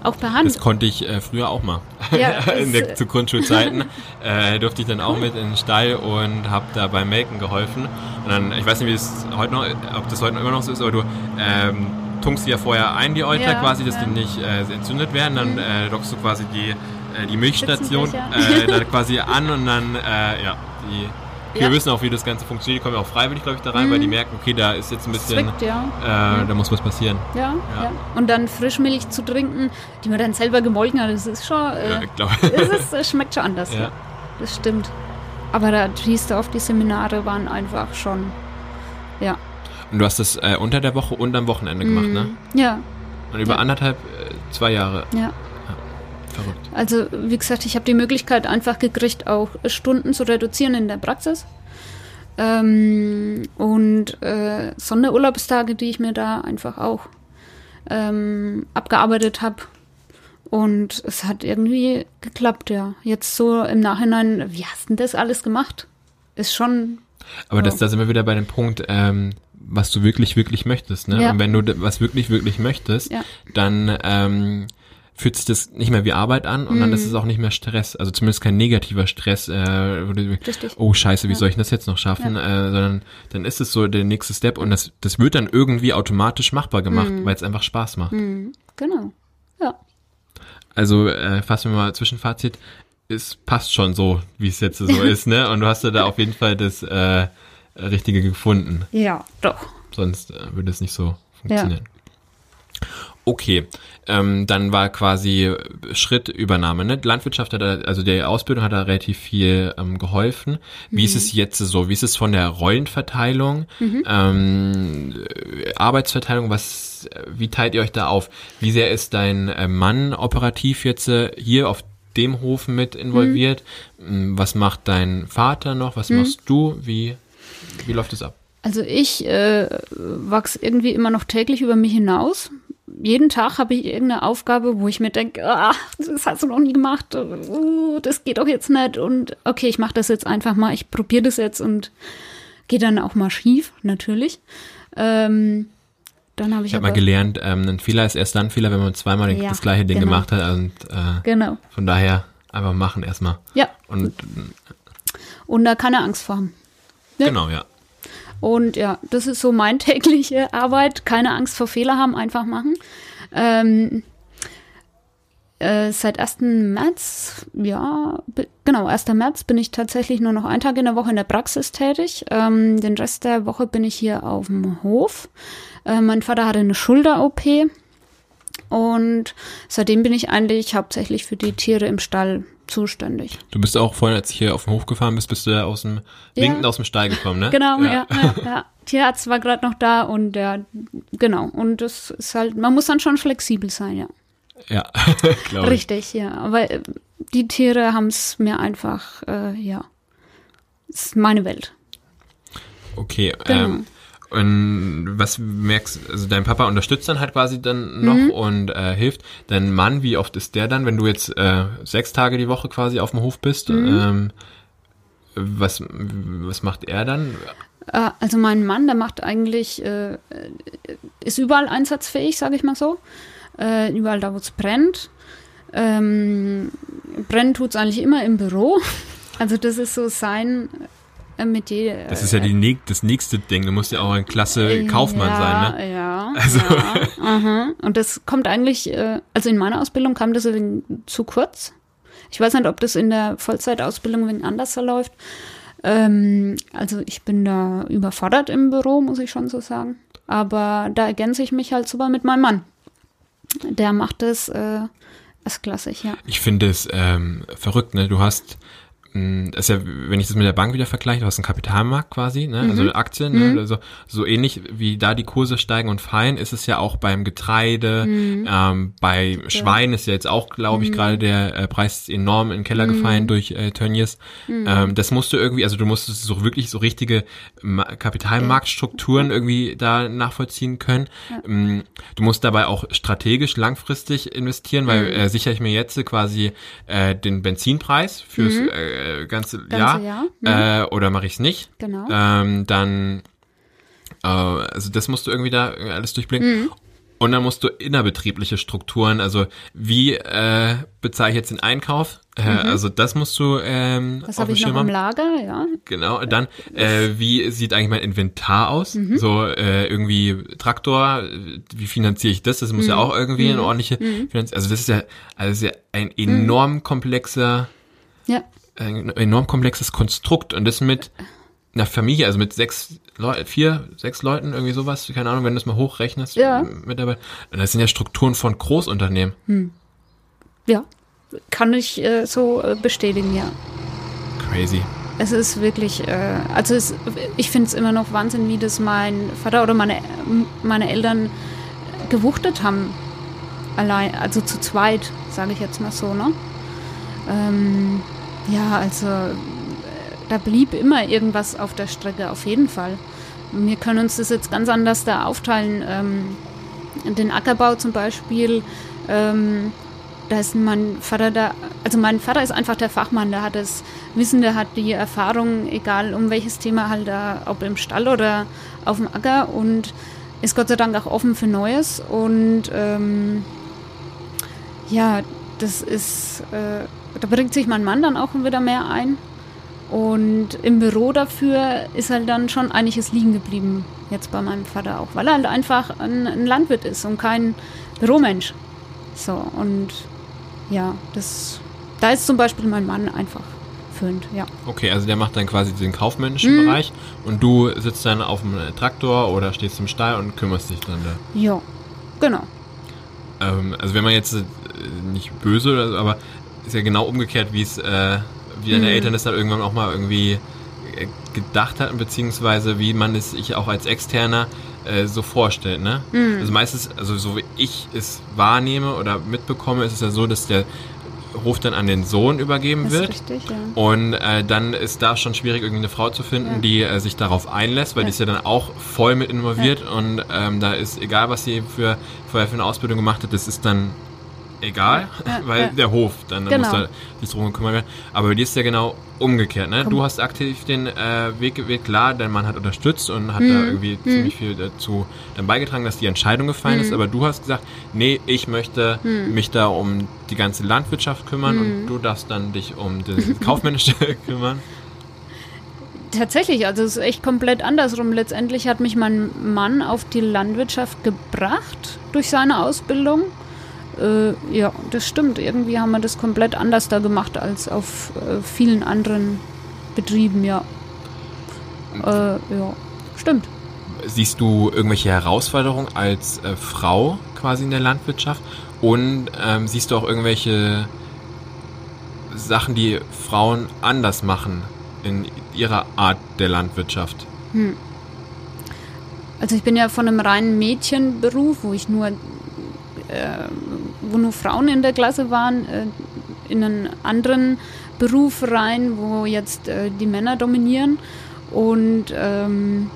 auch per Hand. Das konnte ich äh, früher auch mal. Ja, in der, zu Grundschulzeiten äh, durfte ich dann auch mit in den Stall und habe da beim Melken geholfen. Und dann, ich weiß nicht, wie es heute noch, ob das heute noch immer noch so ist, aber du ähm, tunkst die ja vorher ein, die Euter Ja, quasi, dass ja. Mhm. die nicht äh, entzündet werden. Dann äh, dockst du quasi die, äh, die Milchstation äh, dann quasi an und dann, äh, ja, die wir Ja. Mhm. wissen auch, wie das Ganze funktioniert. Die kommen ja auch freiwillig, glaube ich, da rein, weil die merken, okay, da ist jetzt ein bisschen, Zwickt, ja. äh, da muss was passieren. Ja, Ja. Und dann Frischmilch zu trinken, die man dann selber gemolken hat, das ist schon, Ja, äh, ich glaube. es, ist, schmeckt schon anders. Ja. Das stimmt. Aber da Triesdorf, die Seminare waren einfach schon, ja. Und du hast das äh, unter der Woche und am Wochenende gemacht, ne? Ja, Und über anderthalb, äh, zwei Jahre. ja. Verrückt. Also wie gesagt, ich habe die Möglichkeit einfach gekriegt, auch Stunden zu reduzieren in der Praxis. Ähm, und äh, Sonderurlaubstage, die ich mir da einfach auch ähm, abgearbeitet habe. Und es hat irgendwie geklappt, ja. Jetzt so im Nachhinein, wie hast du denn das alles gemacht? Ist schon, Aber das, Ja. da sind wir wieder bei dem Punkt, ähm, was du wirklich, wirklich möchtest, ne? Ja. Und wenn du was wirklich, wirklich möchtest, Ja. dann ähm, fühlt sich das nicht mehr wie Arbeit an und dann Mhm. ist es auch nicht mehr Stress. Also zumindest kein negativer Stress, äh, wo du, oh scheiße, wie Ja. soll ich das jetzt noch schaffen? Äh, sondern dann ist es so der nächste Step und das, das wird dann irgendwie automatisch machbar gemacht, weil es einfach Spaß macht. Mhm, genau. Ja. Also äh, fassen wir mal Zwischenfazit. Es passt schon so, wie es jetzt so ist, ne? Und du hast ja da auf jeden Fall das äh, Richtige gefunden. Ja, doch. Sonst äh, würde es nicht so funktionieren. Okay, ähm, dann war quasi Schrittübernahme. Ne? Landwirtschaft hat, da, also die Ausbildung hat da relativ viel ähm, geholfen. Wie ist es jetzt so? Wie ist es von der Rollenverteilung, ähm, äh, Arbeitsverteilung? Was, äh, wie teilt ihr euch da auf? Wie sehr ist dein äh, Mann operativ jetzt äh, hier auf dem Hof mit involviert? Ähm, Was macht dein Vater noch? Was machst du? Wie, wie läuft es ab? Also ich äh, wachse irgendwie immer noch täglich über mich hinaus. Jeden Tag habe ich irgendeine Aufgabe, wo ich mir denke, ah, das hast du noch nie gemacht, uh, das geht doch jetzt nicht. Und okay, ich mache das jetzt einfach mal, ich probiere das jetzt und gehe dann auch mal schief, natürlich. Ähm, dann habe ich Ich habe aber, mal gelernt, ähm, ein Fehler ist erst dann ein Fehler, wenn man zweimal Ja, das gleiche Ding genau. gemacht hat. Und äh, Genau, von daher einfach machen erstmal. ja. Und Und da keine Angst vor haben. Ja. genau, ja. Und ja, das ist so mein tägliche Arbeit. Keine Angst vor Fehler haben, einfach machen. Ähm, äh, seit 1. März, ja, genau, 1. März bin ich tatsächlich nur noch einen Tag in der Woche in der Praxis tätig. Ähm, den Rest der Woche bin ich hier auf dem Hof. Äh, mein Vater hatte eine Schulter-OP. Und seitdem bin ich eigentlich hauptsächlich für die Tiere im Stall zuständig. Du bist auch vorhin, als ich hier auf den Hof gefahren bist, bist du ja aus dem Ja. aus dem Stall gekommen, ne? Genau, ja, ja, ja. Tierarzt war gerade noch da und der, genau. Und das ist halt, man muss dann schon flexibel sein, ja. Ja, glaube ich. Richtig, ja. Aber äh, die Tiere haben es mir einfach, äh, ja. ist meine Welt. Okay, Genau. ähm, und was merkst also dein Papa unterstützt dann halt quasi dann noch Mhm. und äh, hilft. Dein Mann, wie oft ist der dann, wenn du jetzt äh, sechs Tage die Woche quasi auf dem Hof bist? Mhm. Ähm, was, was macht er dann? Äh, also mein Mann, der macht eigentlich, äh, ist überall einsatzfähig, sage ich mal so. Äh, überall da, wo es brennt. Ähm, brennen tut es eigentlich immer im Büro. Also das ist so sein äh, Metier. Das ist ja die, nä- das nächste Ding. Du musst ja auch ein klasse Kaufmann ja, sein, ne? Ja, Also- ja. Und das kommt eigentlich, äh, also in meiner Ausbildung kam das ein zu kurz. Ich weiß nicht, ob das in der Vollzeitausbildung wegen anders verläuft. Ähm, also ich bin da überfordert im Büro, muss ich schon so sagen. Aber da ergänze ich mich halt super mit meinem Mann. Der macht es äh, erstklassig, ja. Ich finde es ähm, verrückt, ne? Du hast ist ja, wenn ich das mit der Bank wieder vergleiche, du hast einen Kapitalmarkt quasi, ne? also mhm. Aktien, ne? mhm. also so ähnlich wie da die Kurse steigen und fallen, ist es ja auch beim Getreide, mhm. ähm, bei ja. Schwein ist ja jetzt auch, glaube ich, mhm. gerade der äh, Preis enorm in den Keller gefallen mhm. durch äh, Tönnies. Mhm. Ähm, das musst du irgendwie, also du musstest so wirklich so richtige Ma Kapitalmarktstrukturen irgendwie da nachvollziehen können. Ja. Ähm, du musst dabei auch strategisch langfristig investieren, weil äh, sichere ich mir jetzt quasi äh, den Benzinpreis fürs äh, äh, ganze, ganze Jahr, Jahr. Mhm. Äh, oder mache ich es nicht. Genau. Ähm, dann, äh, also das musst du irgendwie da alles durchblicken. Mhm. Und dann musst du innerbetriebliche Strukturen, also wie äh, bezahle ich jetzt den Einkauf? Äh, mhm. Also das musst du ähm, Das habe ich noch im Lager, ja. Genau, dann äh, wie sieht eigentlich mein Inventar aus? Mhm. So äh, irgendwie Traktor, wie finanziere ich das? Das muss mhm. ja auch irgendwie eine mhm. ordentliche mhm. Finanzierung. Also das ist ja, also ist ja ein enorm komplexer ja ein enorm komplexes Konstrukt und das mit einer Familie, also mit sechs Leuten, vier, sechs Leuten, irgendwie sowas, keine Ahnung, wenn du es mal hochrechnest ja. mit dabei. Das sind ja Strukturen von Großunternehmen. Hm. Ja, kann ich äh, so äh, bestätigen, ja. Crazy. Es ist wirklich, äh, also es, ich finde es immer noch Wahnsinn, wie das mein Vater oder meine, meine Eltern gewuchtet haben. Allein, also zu zweit, sage ich jetzt mal so, ne? Ähm, ja, also da blieb immer irgendwas auf der Strecke, auf jeden Fall. Wir können uns das jetzt ganz anders da aufteilen. Ähm, den Ackerbau zum Beispiel, ähm, da ist mein Vater da, also mein Vater ist einfach der Fachmann, der hat das Wissen, der hat die Erfahrung, egal um welches Thema halt da, ob im Stall oder auf dem Acker und ist Gott sei Dank auch offen für Neues und ähm, ja, das ist äh, da bringt sich mein Mann dann auch wieder mehr ein. Und im Büro dafür ist halt dann schon einiges liegen geblieben, jetzt bei meinem Vater auch, weil er halt einfach ein, ein Landwirt ist und kein Büromensch. So, und ja, das, da ist zum Beispiel mein Mann einfach führend, ja. Okay, also der macht dann quasi den kaufmännischen mhm. Bereich und du sitzt dann auf dem Traktor oder stehst im Stall und kümmerst dich dann da. Ja, genau. Ähm, also wenn man jetzt äh, nicht böse, aber ist ja genau umgekehrt, wie es, äh, wie deine mhm. Eltern das dann irgendwann auch mal irgendwie äh, gedacht hatten, beziehungsweise wie man es sich auch als Externer äh, so vorstellt, ne? Mhm. Also meistens, also so wie ich es wahrnehme oder mitbekomme, ist es ja so, dass der Ruf dann an den Sohn übergeben das wird. Richtig, ja. Und äh, dann ist da schon schwierig, irgendwie eine Frau zu finden, ja. die äh, sich darauf einlässt, weil ja. die ist ja dann auch voll mit involviert und ähm, da ist egal, was sie für, vorher für eine Ausbildung gemacht hat, das ist dann egal, ja, weil ja. der Hof, dann, dann genau. muss da sich drum kümmern werden. Aber bei dir ist ja genau umgekehrt, ne? Du hast aktiv den äh, Weg gewählt, klar, dein Mann hat unterstützt und hat mhm. da irgendwie mhm. ziemlich viel dazu dann beigetragen, dass die Entscheidung gefallen mhm. ist, aber du hast gesagt, nee, ich möchte mhm. mich da um die ganze Landwirtschaft kümmern und mhm. du darfst dann dich um das Kaufmännische kümmern. Tatsächlich, also es ist echt komplett andersrum. Letztendlich hat mich mein Mann auf die Landwirtschaft gebracht durch seine Ausbildung. Äh, ja, das stimmt. Irgendwie haben wir das komplett anders da gemacht als auf äh, vielen anderen Betrieben, ja. Äh, ja, stimmt. Siehst du irgendwelche Herausforderungen als äh, Frau quasi in der Landwirtschaft? Und ähm, siehst du auch irgendwelche Sachen, die Frauen anders machen in ihrer Art der Landwirtschaft? Hm. Also ich bin ja von einem reinen Mädchenberuf, wo ich nur äh, wo nur Frauen in der Klasse waren, äh, in einen anderen Beruf rein, wo jetzt äh, die Männer dominieren. Und ähm,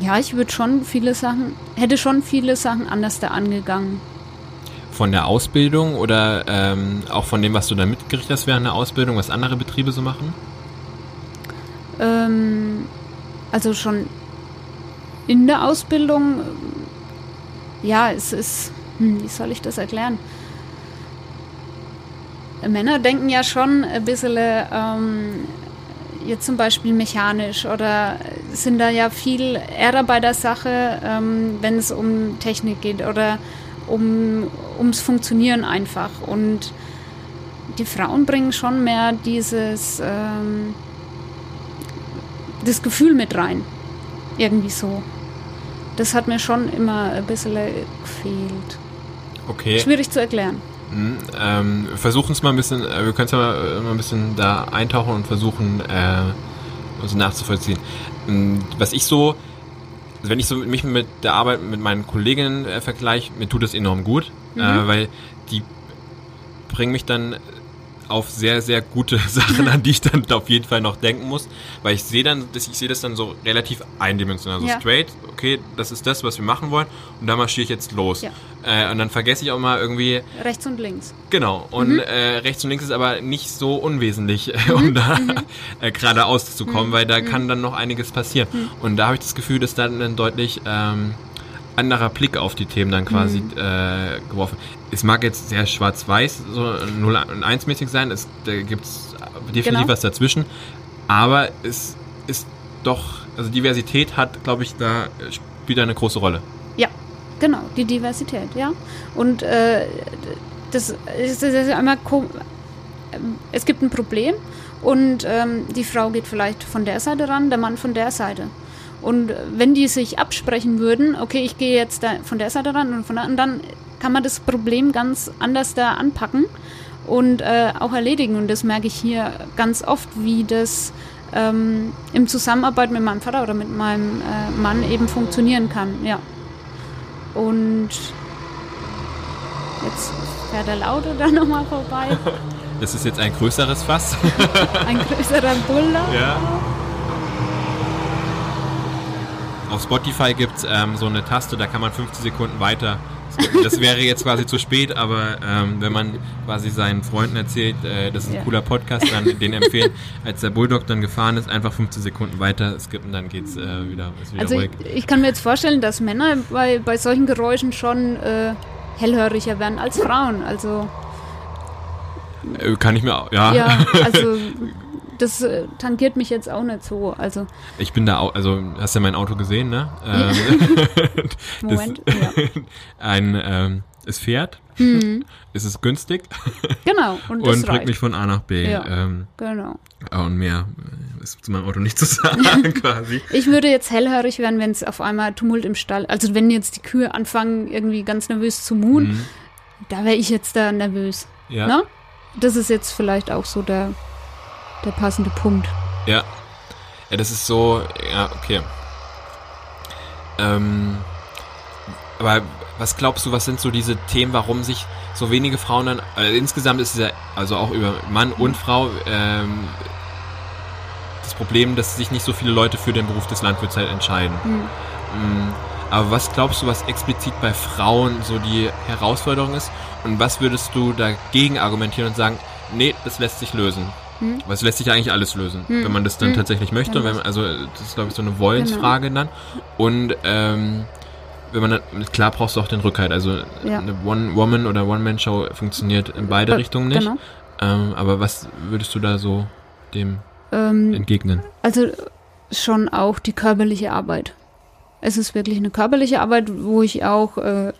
ja, ich würde schon viele Sachen, hätte schon viele Sachen anders da angegangen. Von der Ausbildung oder ähm, auch von dem, was du da mitgerichtet hast während der Ausbildung, was andere Betriebe so machen? Ähm, also schon in der Ausbildung, ja, es ist hm, wie soll ich das erklären? Männer denken ja schon ein bisschen ähm, jetzt zum Beispiel mechanisch oder sind da ja viel eher bei der Sache, ähm, wenn es um Technik geht oder um, ums Funktionieren einfach. Und die Frauen bringen schon mehr dieses ähm, das Gefühl mit rein. Irgendwie so. Das hat mir schon immer ein bisschen gefehlt. Okay. Schwierig zu erklären. Mhm, ähm, versuchen es mal ein bisschen, äh, wir können es mal, äh, mal ein bisschen da eintauchen und versuchen, äh, uns nachzuvollziehen. Ähm, was ich so, also wenn ich so mich mit der Arbeit mit meinen Kolleginnen äh, vergleiche, mir tut das enorm gut, Mhm. äh, weil die bringen mich dann auf sehr, sehr gute Sachen, an die ich dann auf jeden Fall noch denken muss, weil ich sehe dann, dass ich sehe das dann so relativ eindimensional, so Ja. straight, okay, das ist das, was wir machen wollen und da marschiere ich jetzt los. Ja. Äh, und dann vergesse ich auch mal irgendwie, Rechts und links. Genau, und äh, rechts und links ist aber nicht so unwesentlich, um da äh, geradeaus zu kommen, weil da kann dann noch einiges passieren. Und da habe ich das Gefühl, dass dann ein deutlich ähm, anderer Blick auf die Themen dann quasi äh, geworfen. Es mag jetzt sehr schwarz-weiß, so 0 und 1 mäßig sein, es, da gibt es definitiv Genau. was dazwischen, aber es ist doch, also Diversität hat, glaube ich, da äh, spielt eine große Rolle. Ja, genau, die Diversität, ja. Und äh, das ist, das ist einmal es gibt ein Problem und ähm, die Frau geht vielleicht von der Seite ran, der Mann von der Seite. Und wenn die sich absprechen würden, okay, ich gehe jetzt von der Seite ran und von der dann kann man das Problem ganz anders da anpacken und äh, auch erledigen. Und das merke ich hier ganz oft, wie das ähm, im Zusammenarbeit mit meinem Vater oder mit meinem äh, Mann eben funktionieren kann. Ja. Und jetzt fährt der Auto da nochmal vorbei. Das ist jetzt ein größeres Fass. Ein größerer Buller. Ja. Auf Spotify gibt es ähm, so eine Taste, da kann man 50 Sekunden weiter. Das wäre jetzt quasi zu spät, aber ähm, wenn man quasi seinen Freunden erzählt, äh, das ist ein Ja. cooler Podcast, dann den empfehlen, als der Bulldog dann gefahren ist, einfach 15 Sekunden weiter skippen, dann geht's äh, wieder, wieder Also ruhig. ich, ich kann mir jetzt vorstellen, dass Männer bei, bei solchen Geräuschen schon äh, hellhöriger werden als Frauen. Also Äh, kann ich mir auch, ja. ja, also das äh, tangiert mich jetzt auch nicht so. Also Ich bin da auch, also hast ja mein Auto gesehen, ne? Ähm, Moment, ja. ein, ähm, es fährt, Mhm. es ist günstig Genau, und und bringt reicht. mich von A nach B. Ja. Ähm, Genau. und mehr äh, ist zu meinem Auto nicht zu sagen, quasi. Ich würde jetzt hellhörig werden, wenn es auf einmal Tumult im Stall, also wenn jetzt die Kühe anfangen, irgendwie ganz nervös zu muhen, Mhm. da wäre ich jetzt da nervös. Ja, Ne? Das ist jetzt vielleicht auch so der, der passende Punkt. ja. Ja, das ist so, ja, okay. Ähm, aber was glaubst du, was sind so diese Themen, warum sich so wenige Frauen dann, äh, insgesamt ist es ja, also auch über Mann und Frau, ähm, das Problem, dass sich nicht so viele Leute für den Beruf des Landwirts halt entscheiden. Hm. Mm, Aber was glaubst du, was explizit bei Frauen so die Herausforderung ist? Und was würdest du dagegen argumentieren und sagen, nee, das lässt sich lösen? Hm. Weil es lässt sich eigentlich alles lösen, Hm. wenn man das dann Hm. tatsächlich möchte. Man, also das ist, glaube ich, so eine Wollensfrage dann. Und ähm, wenn man dann, klar brauchst du auch den Rückhalt. Also Ja. eine One-Woman- oder One-Man-Show funktioniert in beide Äh, Richtungen nicht. Genau. Ähm, aber was würdest du da so dem Ähm, entgegnen? Also schon auch die körperliche Arbeit. Es ist wirklich eine körperliche Arbeit, wo ich auch äh,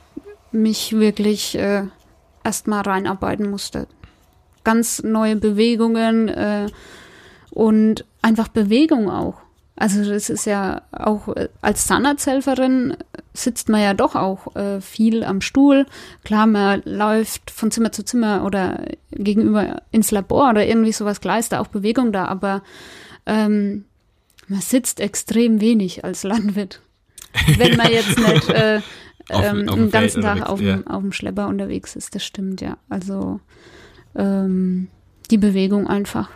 mich wirklich äh, erstmal reinarbeiten musste. Ganz neue Bewegungen äh, und einfach Bewegung auch. Also das ist ja auch äh, als Zahnarzthelferin sitzt man ja doch auch äh, viel am Stuhl. Klar, man läuft von Zimmer zu Zimmer oder gegenüber ins Labor oder irgendwie sowas. Klar ist da auch Bewegung da, aber ähm, man sitzt extrem wenig als Landwirt. Wenn man jetzt nicht äh, Auf- ähm, auf dem den ganzen Tag auf, ja. dem, auf dem Schlepper unterwegs ist, das stimmt, ja. Also ähm, die Bewegung einfach.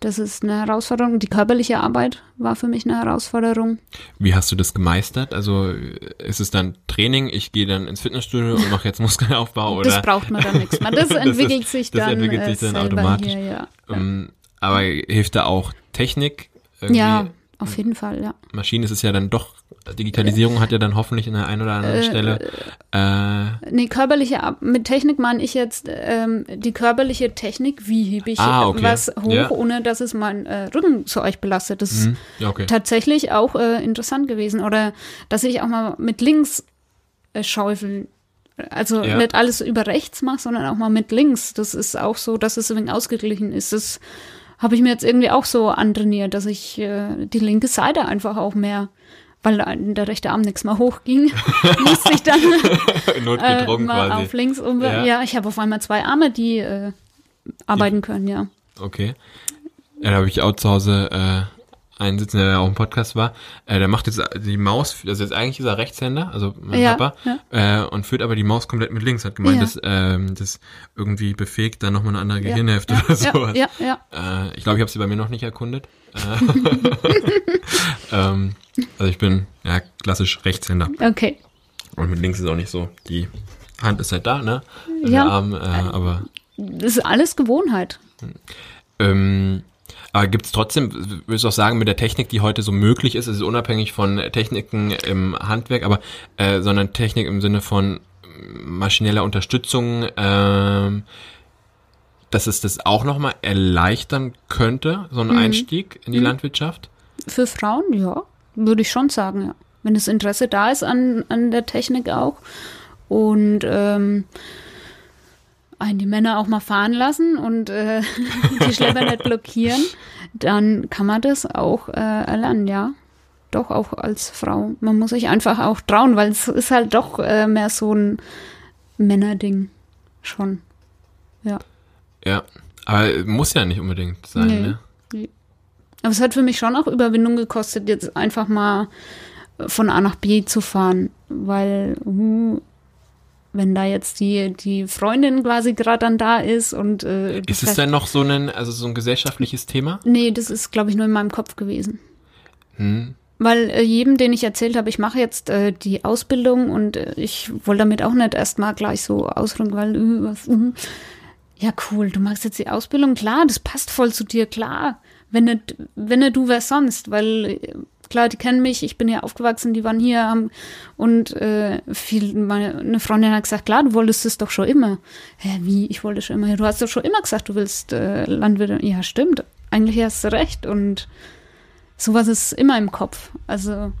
Das ist eine Herausforderung. Die körperliche Arbeit war für mich eine Herausforderung. Wie hast du das gemeistert? Also ist es dann Training, ich gehe dann ins Fitnessstudio und mache jetzt Muskelaufbau oder das braucht man dann nichts mehr. Das Das ist- entwickelt sich das dann, entwickelt äh, sich dann selber automatisch. Hier, ja. ähm, aber hilft da auch Technik? Irgendwie? ja, auf jeden Fall, ja. Maschinen ist es ja dann doch, Digitalisierung hat ja dann hoffentlich an der einen oder anderen Äh, Stelle äh, Nee, körperliche, mit Technik meine ich jetzt ähm, die körperliche Technik, wie hebe ich Ah, okay. was hoch, Ja. ohne dass es meinen äh, Rücken zu euch belastet. Das ist hm, ja, okay. tatsächlich auch äh, interessant gewesen. Oder dass ich auch mal mit links äh, schaufeln Also Ja. nicht alles über rechts mache, sondern auch mal mit links. Das ist auch so, dass es ein wenig ausgeglichen ist. Das habe ich mir jetzt irgendwie auch so antrainiert, dass ich äh, die linke Seite einfach auch mehr, weil der rechte Arm nichts mehr hochging, musste ich dann äh, mal quasi. auf links um. Ja. Ja, ich habe auf einmal zwei Arme, die äh, arbeiten können, ja. Okay. Ja, da habe ich auch zu Hause sitzen, der auch im Podcast war. Äh, der macht jetzt die Maus, also jetzt eigentlich ist er Rechtshänder, also mein Ja, Papa, ja. äh, und führt aber die Maus komplett mit links. Hat gemeint, Ja. dass ähm, das irgendwie befähigt dann nochmal eine andere Gehirnhälfte oder sowas. Ja, ja, ja. Äh, ich glaube, ich habe sie bei mir noch nicht erkundet. Äh, ähm, also ich bin ja klassisch Rechtshänder. Okay. Und mit links ist auch nicht so. Die Hand ist halt da, ne? Ja. Der Arm, äh, aber Das ist alles Gewohnheit. Ähm, aber gibt es trotzdem, würdest du auch sagen, mit der Technik, die heute so möglich ist, es ist unabhängig von Techniken im Handwerk, aber äh, sondern Technik im Sinne von maschineller Unterstützung, ähm, dass es das auch nochmal erleichtern könnte, so ein Einstieg in die Landwirtschaft? Für Frauen, ja, würde ich schon sagen, ja. Wenn das Interesse da ist an, an der Technik auch. Und ähm, einen die Männer auch mal fahren lassen und äh, die Schlepper nicht blockieren, dann kann man das auch äh, erlernen, ja. Doch, auch als Frau. Man muss sich einfach auch trauen, weil es ist halt doch äh, mehr so ein Männerding schon. Ja. Ja, aber muss ja nicht unbedingt sein, Nee. ne? Aber es hat für mich schon auch Überwindung gekostet, jetzt einfach mal von A nach B zu fahren, weil uh, wenn da jetzt die, die Freundin quasi gerade dann da ist und äh, Ist es denn noch so ein, also so ein gesellschaftliches Thema? Nee, das ist, glaube ich, nur in meinem Kopf gewesen. Hm. Weil äh, jedem, den ich erzählt habe, ich mache jetzt äh, die Ausbildung und äh, ich wollte damit auch nicht erstmal gleich so ausrücken, weil, äh, was, äh. ja cool, du machst jetzt die Ausbildung, klar, das passt voll zu dir, klar. Wenn nicht, wenn nicht du, wer sonst, weil äh, klar, die kennen mich, ich bin ja aufgewachsen, die waren hier haben, und äh, viel, meine, eine Freundin hat gesagt, klar, du wolltest es doch schon immer. Hä, wie, ich wollte schon immer, du hast doch schon immer gesagt, du willst äh, Landwirt. Ja, stimmt, eigentlich hast du recht und sowas ist immer im Kopf. Also,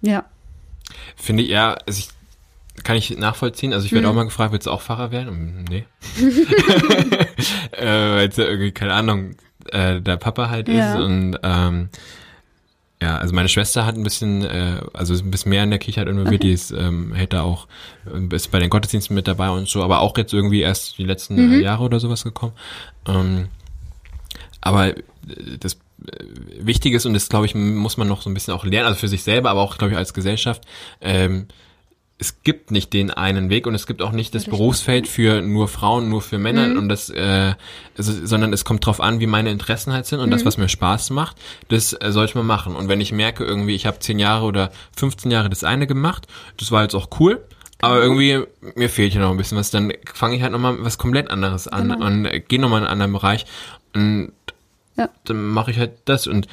ja. Finde ich, ja, also ich, kann ich nachvollziehen. Also ich werde Mhm. auch mal gefragt, willst du auch Pfarrer werden? Hm, Nee. äh, weil es ja irgendwie, keine Ahnung, äh, der Papa halt Ja. ist und ähm, ja, also meine Schwester hat ein bisschen, äh, also ist ein bisschen mehr in der Kirche halt involviert, die ist, ähm, hält da auch, äh, ist bei den Gottesdiensten mit dabei und so, aber auch jetzt irgendwie erst die letzten äh, Jahre oder sowas gekommen. Ähm, aber äh, das Wichtige ist, und das glaube ich, muss man noch so ein bisschen auch lernen, also für sich selber, aber auch, glaube ich, als Gesellschaft, ähm, es gibt nicht den einen Weg und es gibt auch nicht das Richtig. Berufsfeld für nur Frauen, nur für Männer Mhm. und das, äh, also, sondern es kommt drauf an, wie meine Interessen halt sind und Mhm. das, was mir Spaß macht, das äh, sollte man machen. Und wenn ich merke irgendwie, ich habe zehn Jahre oder 15 Jahre das eine gemacht, das war jetzt auch cool, aber irgendwie mir fehlt hier noch ein bisschen was, dann fange ich halt nochmal was komplett anderes an Genau. und äh, gehe nochmal in einen anderen Bereich und Ja. dann mache ich halt das und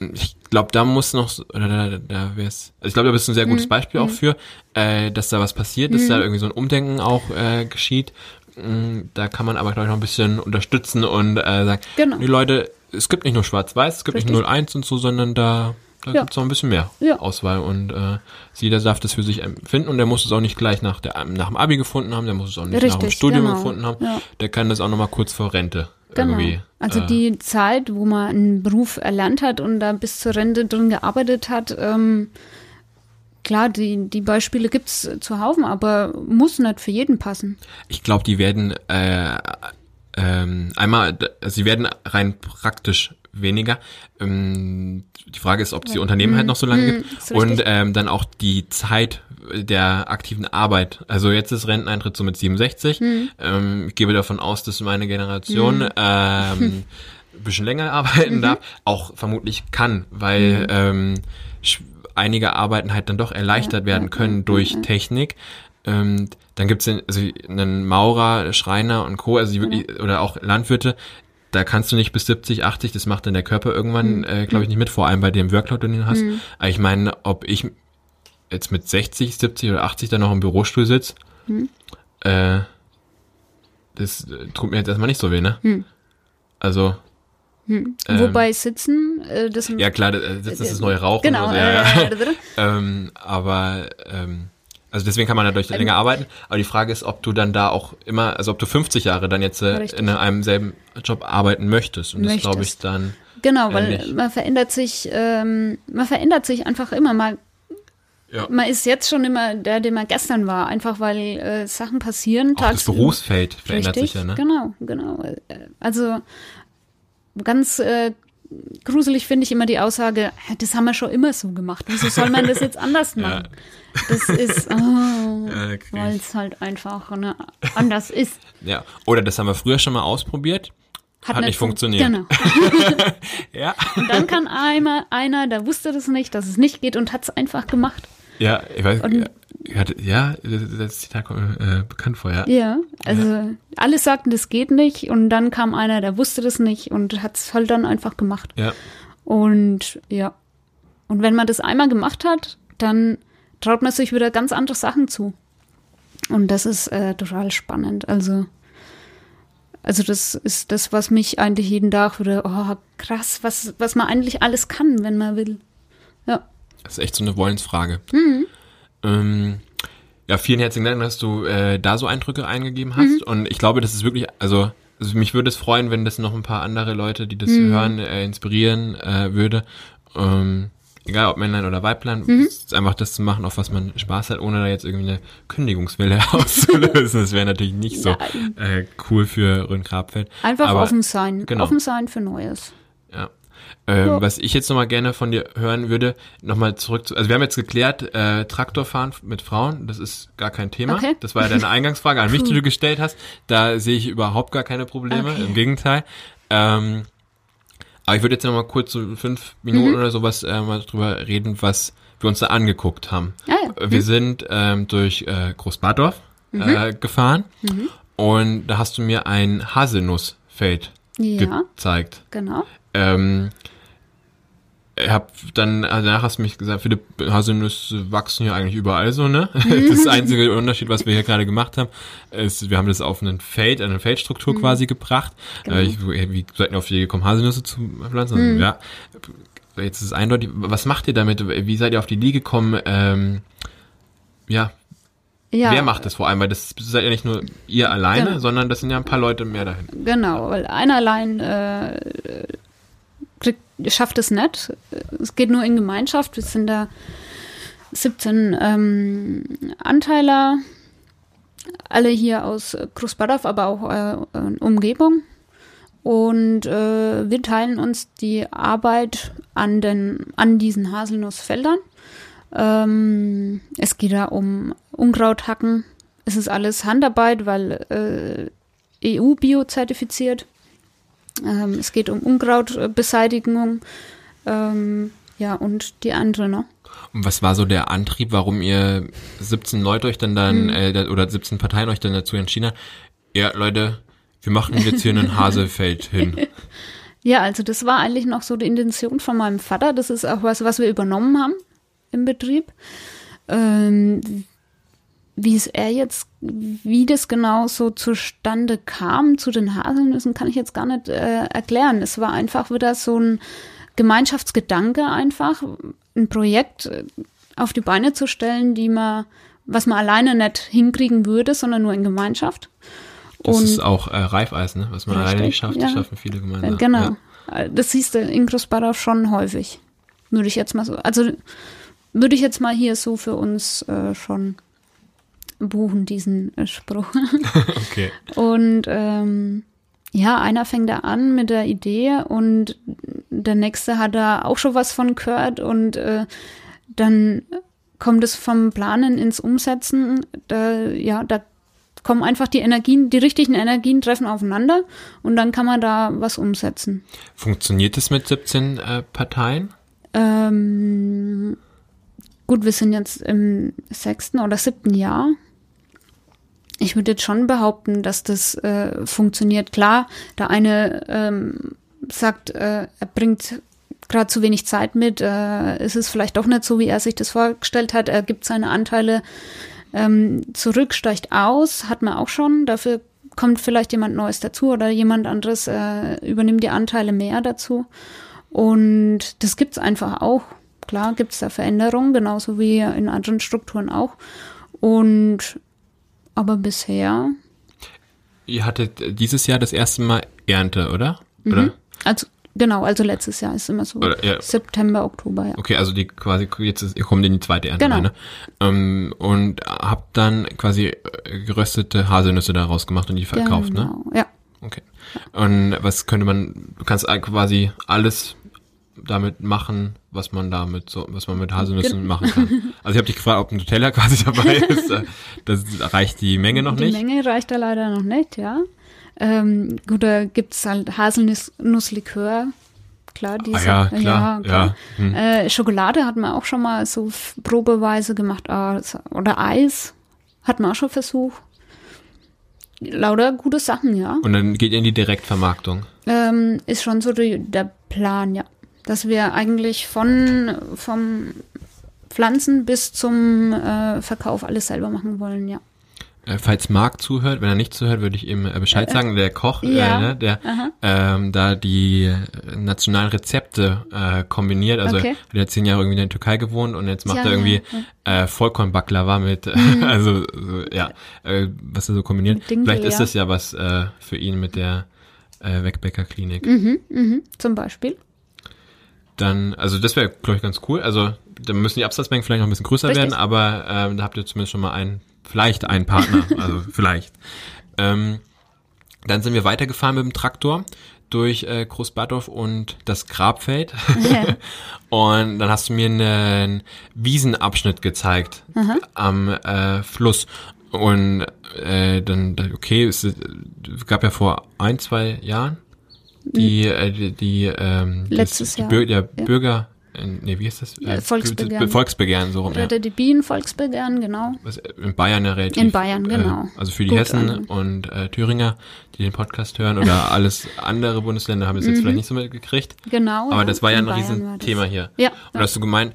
ich glaube, da muss noch, oder da, da wär's, also ich glaube, da bist du ein sehr Mhm. gutes Beispiel auch für, äh, dass da was passiert, dass da irgendwie so ein Umdenken auch äh, geschieht. Mm, Da kann man aber, glaube ich, noch ein bisschen unterstützen und äh, sagen, Genau. die Leute, es gibt nicht nur Schwarz-Weiß, es gibt Richtig. nicht 0-1 und so, sondern da, da Ja. gibt's noch ein bisschen mehr Ja. Auswahl und äh, jeder darf das für sich empfinden und der muss es auch nicht gleich nach, der, nach dem Abi gefunden haben, der muss es auch nicht nach dem Richtig, Studium genau. gefunden haben, Ja. der kann das auch nochmal kurz vor Rente Genau. irgendwie. Also äh, die Zeit, wo man einen Beruf erlernt hat und da bis zur Rente drin gearbeitet hat, ähm, klar, die, die Beispiele gibt's zuhaufen, aber muss nicht für jeden passen. Ich glaube, die werden äh, ähm, einmal, sie werden rein praktisch weniger. Ähm, die Frage ist, ob sie Unternehmen halt noch so lange Mhm, gibt und ähm, dann auch die Zeit der aktiven Arbeit. Also jetzt ist Renteneintritt so mit 67. Mhm. Ähm, ich gebe davon aus, dass meine Generation ähm, ein bisschen länger arbeiten darf, auch vermutlich kann, weil ähm, sch- einige Arbeiten halt dann doch erleichtert werden können durch Technik. Ähm, dann gibt's den, also einen Maurer, Schreiner und Co., also die wirklich, oder auch Landwirte, da kannst du nicht bis 70, 80, das macht dann der Körper irgendwann, äh, glaube ich, nicht mit, vor allem bei dem Workload, den du hast. Aber ich meine, ob ich jetzt mit 60, 70 oder 80 dann noch im Bürostuhl sitze, äh, das äh, tut mir jetzt erstmal nicht so weh, ne? Also, Ähm. Wobei Sitzen, äh, das ja klar, das, das ist das neue Rauchen. Genau, Also, ja, ja. äh, ähm, aber ähm, Also deswegen kann man dadurch Ähm, länger arbeiten. Aber die Frage ist, ob du dann da auch immer, also ob du 50 Jahre dann jetzt äh, Richtig. in einem selben Job arbeiten möchtest. Und das glaube ich Möchtest. dann. Genau, weil Ähnlich. man verändert sich, ähm, man verändert sich einfach immer. Man, Ja. man ist jetzt schon immer der, der man gestern war, einfach weil äh, Sachen passieren. Auch das. Berufsfeld verändert Richtig, sich ja, ne? Genau, genau. Also ganz äh, gruselig finde ich immer die Aussage, "Hä, das haben wir schon immer so gemacht. Wieso soll man das jetzt anders machen? Das ist, oh, weil es halt einfach ne, anders ist. Ja. Oder das haben wir früher schon mal ausprobiert. Hat, nicht fun- funktioniert. Genau. Ja. Und dann kann einmal einer, der wusste das nicht, dass es nicht geht und hat es einfach gemacht. Ja, ich weiß. Und- ja, ja, das Zitat kommt äh, bekannt vor, ja. Ja, also alle sagten, das geht nicht und dann kam einer, der wusste das nicht und hat es halt dann einfach gemacht. Ja. Und ja, und wenn man das einmal gemacht hat, dann traut man sich wieder ganz andere Sachen zu. Und das ist äh, total spannend. Also, also das ist das, was mich eigentlich jeden Tag wieder, oh krass, was, was man eigentlich alles kann, wenn man will. Ja, Das ist echt so eine Wollensfrage. Mhm. Ähm, ja, vielen herzlichen Dank, dass du äh, da so Eindrücke eingegeben hast. Mhm. Und ich glaube, das ist wirklich, also, also mich würde es freuen, wenn das noch ein paar andere Leute, die das Mhm. hören, äh, inspirieren äh, würde. Ähm, egal ob Männlein oder Weiblein, Mhm. einfach das zu machen, auf was man Spaß hat, ohne da jetzt irgendwie eine Kündigungswelle auszulösen. Das wäre natürlich nicht so äh, cool für Rhön Grabfeld. einfach Aber, offen sein. genau. Offen sein für Neues. Ja. Ähm, Ja. Was ich jetzt nochmal gerne von dir hören würde, nochmal zurück zu, also wir haben jetzt geklärt, äh, Traktorfahren mit Frauen, das ist gar kein Thema. Okay. Das war ja deine Eingangsfrage an mich, die du gestellt hast. Da sehe ich überhaupt gar keine Probleme, Okay. im Gegenteil. Ähm, aber ich würde jetzt nochmal kurz so fünf Minuten Mhm. oder sowas äh, mal drüber reden, was wir uns da angeguckt haben. Ah, ja. Wir sind ähm, durch äh, Großbadorf äh, gefahren und da hast du mir ein Haselnussfeld Ja, gezeigt. genau. Ähm, hab dann, also danach hast du mich gesagt, Philipp, Haselnüsse wachsen hier eigentlich überall so, ne? Das einzige Unterschied, was wir hier gerade gemacht haben, ist, wir haben das auf einen Feld, eine Feldstruktur quasi gebracht. Genau. Äh, ich, wie seid ihr auf die Idee gekommen, Haselnüsse zu pflanzen? Also, Ja. Jetzt ist es eindeutig. Was macht ihr damit? Wie seid ihr auf die Idee gekommen? Ähm, ja, Ja, wer macht das vor allem? Weil das seid ja nicht nur ihr alleine, Genau. sondern das sind ja ein paar Leute mehr dahin. Genau, weil einer allein äh, schafft es nicht. Es geht nur in Gemeinschaft. Wir sind da 17 ähm, Anteiler, alle hier aus Großbadorf, aber auch äh, äh, Umgebung. Und äh, wir teilen uns die Arbeit an, den, an diesen Haselnussfeldern. Ähm, es geht da um Unkrauthacken. Es ist alles Handarbeit, weil äh, EU-Bio-zertifiziert. Ähm, es geht um Unkrautbeseitigung. Ähm, ja, und die andere noch. Und was war so der Antrieb, warum ihr 17 Leute euch dann Mhm. dann, äh, da- oder 17 Parteien euch dann dazu entschieden habt, ja, Leute, wir machen jetzt hier einen Hasefeld hin. Ja, also das war eigentlich noch so die Intention von meinem Vater. Das ist auch was, was wir übernommen haben im Betrieb. Ähm, wie es er jetzt, wie das genau so zustande kam zu den Haselnüssen, kann ich jetzt gar nicht äh, erklären. Es war einfach wieder so ein Gemeinschaftsgedanke einfach, ein Projekt äh, auf die Beine zu stellen, die man, was man alleine nicht hinkriegen würde, sondern nur in Gemeinschaft. Das Und- ist auch äh, Reifeis, ne? Was man alleine Richtig, nicht schafft, ja. das schaffen viele gemeinsam. Äh, Genau. Ja. Äh, Das siehst du in Großbadorf schon häufig. Würde ich jetzt mal so, also würde ich jetzt mal hier so für uns äh, schon buchen, diesen äh, Spruch. Okay. Und ähm, ja, einer fängt da an mit der Idee und der nächste hat da auch schon was von gehört und äh, dann kommt es vom Planen ins Umsetzen. Da, ja, da kommen einfach die Energien, die richtigen Energien treffen aufeinander und dann kann man da was umsetzen. Funktioniert es mit 17 äh, Parteien? Ähm, gut, wir sind jetzt im sechsten oder siebten Jahr. Ich würde jetzt schon behaupten, dass das äh, funktioniert. Klar, der eine ähm, sagt, äh, er bringt gerade zu wenig Zeit mit, äh, ist es vielleicht doch nicht so, wie er sich das vorgestellt hat. Er gibt seine Anteile ähm, zurück, steigt aus, hat man auch schon. Dafür kommt vielleicht jemand Neues dazu oder jemand anderes äh, übernimmt die Anteile mehr dazu. Und das gibt's einfach auch. Klar gibt's da Veränderungen, genauso wie in anderen Strukturen auch. Und aber bisher. Ihr hattet dieses Jahr das erste Mal Ernte, oder? Oder? Mhm. Also genau, also letztes Jahr ist immer so Oder, ja. September, Oktober, ja. Okay, also die quasi, jetzt ist, ihr kommt in die zweite Ernte Genau. rein, ne? ähm, Und habt dann quasi äh, geröstete Haselnüsse daraus gemacht und die verkauft, ne? genau. Ja. Okay. Und was könnte man, du kannst quasi alles damit machen, was man damit so, was man mit Haselnüssen Gen- machen kann. Also ich habe dich gefragt, ob ein Nutella quasi dabei ist. Das reicht die Menge noch Die nicht. Menge reicht da leider noch nicht, ja. Ähm, gut, da gibt's halt Haselnusslikör. Klar, diese. Ah ja, klar, klar. ja. Hm. Äh, Schokolade hat man auch schon mal so probeweise gemacht. ah, Oder Eis hat man auch schon versucht. Lauter gute Sachen, ja. Und dann geht ihr in die Direktvermarktung. Ähm, ist schon so die, der Plan, ja. Dass wir eigentlich von vom Pflanzen bis zum äh, Verkauf alles selber machen wollen, ja. Äh, falls Marc zuhört, wenn er nicht zuhört, würde ich ihm äh, Bescheid sagen. Der Koch, ja. äh, ne, der ähm, da die äh, nationalen Rezepte äh, kombiniert. Also Okay. er hat zehn Jahre irgendwie in der Türkei gewohnt und jetzt macht Ja, er irgendwie ja, äh, Vollkornbaklava mit, äh, Mhm. also so, ja, äh, was er so kombiniert. Dinkel, Vielleicht ist ja. das ja was äh, für ihn mit der äh, Wegbäcker-Klinik. Mhm, mhm, zum Beispiel. Dann, also das wäre, glaube ich, ganz cool. Also da müssen die Absatzmengen vielleicht noch ein bisschen größer Richtig. werden, aber ähm, da habt ihr zumindest schon mal einen, vielleicht einen Partner, also vielleicht. Ähm, dann sind wir weitergefahren mit dem Traktor durch äh, Großbadorf und das Grabfeld. und dann hast du mir einen Wiesenabschnitt gezeigt am äh, Fluss. Und äh, dann, okay, es gab ja vor ein, zwei Jahren die, äh, die, die ähm, Mhm. Letztes das, die Jahr, Bür der ja. Bürger, äh, nee, wie ist das? Äh, Volksbegehren. Volksbegehren, so rum, ja. Oder die Bienenvolksbegehren, genau. Was in Bayern ja relativ. In Bayern, genau. Äh, also für die Gut Hessen an. und äh, Thüringer, die den Podcast hören, oder alles andere Bundesländer haben es jetzt vielleicht nicht so mitgekriegt. Genau. Aber das war ja in ein Riesenthema das. hier. Ja, Und hast du gemeint,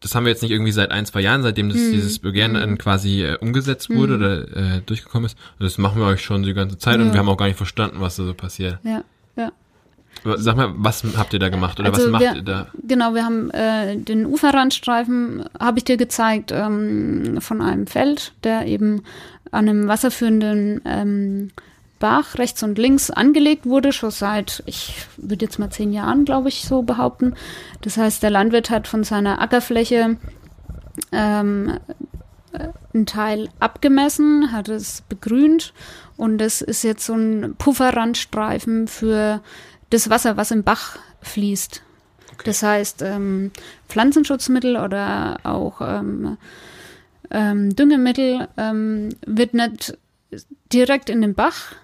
das haben wir jetzt nicht irgendwie seit ein, zwei Jahren, seitdem das, Mhm. dieses Begehren dann quasi äh, umgesetzt wurde oder äh, durchgekommen ist. Und das machen wir euch schon die ganze Zeit und Ja. wir haben auch gar nicht verstanden, was da so passiert. ja, ja. Sag mal, was habt ihr da gemacht oder Also was macht wir- ihr da? Genau, wir haben äh, den Uferrandstreifen, habe ich dir gezeigt, ähm, von einem Feld, der eben an einem wasserführenden ähm, Bach rechts und links angelegt wurde, schon seit, ich würde jetzt mal zehn Jahren, glaube ich, so behaupten. Das heißt, der Landwirt hat von seiner Ackerfläche ähm, äh, einen Teil abgemessen, hat es begrünt und das ist jetzt so ein Pufferrandstreifen für das Wasser, was im Bach fließt. Das heißt, ähm, Pflanzenschutzmittel oder auch ähm, ähm, Düngemittel ähm, wird nicht direkt in den Bach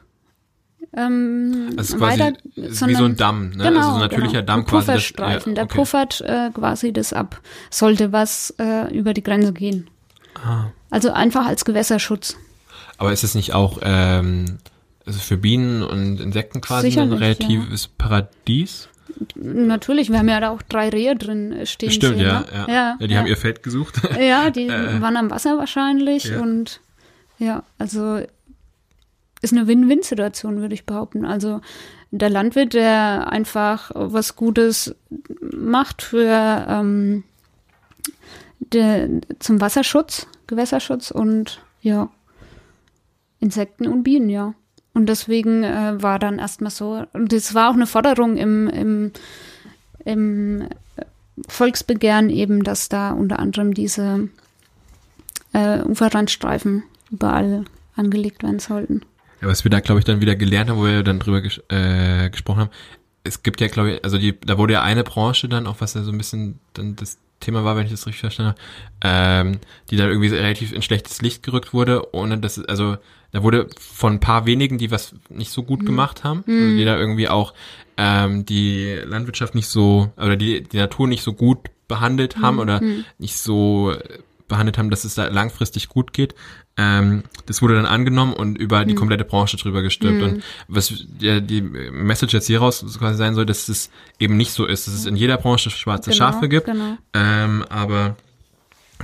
ähm, Das quasi weiter, ist wie sondern- so ein Damm, ne? Genau, also so ein natürlicher genau. Damm ein quasi. das- Pufferstreifen, ja, der okay. puffert äh, quasi das ab, sollte was äh, über die Grenze gehen. Ah. Also einfach als Gewässerschutz. Aber ist es nicht auch ähm, also für Bienen und Insekten quasi ein Sicherlich, relatives Paradies? Natürlich, wir haben ja da auch drei Rehe drin stehen. Stimmt, sehen, ja, ne? ja, ja. ja. Die haben ihr Feld gesucht. Ja, die Äh, waren am Wasser wahrscheinlich ja. und ja, also ist eine Win-Win-Situation, würde ich behaupten. Also der Landwirt, der einfach was Gutes macht für ähm, der, zum Wasserschutz, Gewässerschutz und ja, Insekten und Bienen, ja. Und deswegen äh, war dann erstmal so, und das war auch eine Forderung im, im, im Volksbegehren eben, dass da unter anderem diese äh, Uferrandstreifen überall angelegt werden sollten. Ja, was wir da, glaube ich, dann wieder gelernt haben, wo wir dann drüber ges äh, gesprochen haben, es gibt ja, glaube ich, also die, da wurde ja eine Branche dann, auch was ja so ein bisschen dann das Thema war, wenn ich das richtig verstanden habe, ähm, die da irgendwie relativ in schlechtes Licht gerückt wurde, ohne dass, also da wurde von ein paar wenigen, die was nicht so gut gemacht haben, also die da irgendwie auch ähm, die Landwirtschaft nicht so, oder die, die Natur nicht so gut behandelt haben oder nicht so behandelt haben, dass es da langfristig gut geht. Ähm, das wurde dann angenommen und über die komplette Branche drüber gestülpt. Und was ja, die Message jetzt hieraus quasi sein soll, dass es eben nicht so ist, dass es in jeder Branche schwarze Genau, Schafe gibt. genau. Ähm, aber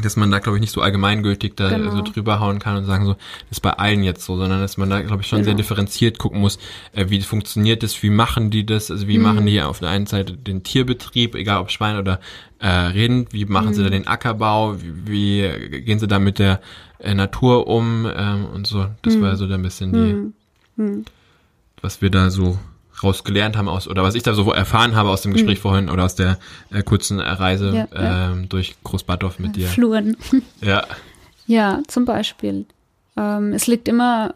dass man da, glaube ich, nicht so allgemeingültig da Genau. so drüber hauen kann und sagen so, das ist bei allen jetzt so, sondern dass man da, glaube ich, schon sehr Genau. differenziert gucken muss, äh, wie funktioniert das, wie machen die das, also Mhm. wie machen die auf der einen Seite den Tierbetrieb, egal ob Schwein oder äh, Rind, wie machen sie da Mhm. den Ackerbau, wie, wie gehen sie da mit der äh, Natur um ähm, und so. Das Mhm. war so ein bisschen die, was wir da so rausgelernt haben aus, oder was ich da so erfahren habe aus dem Gespräch vorhin oder aus der äh, kurzen Reise Mhm. Ja, ja. ähm, durch Großbadorf mit dir. Fluren. Ja. Ja, zum Beispiel. Ähm, es liegt immer,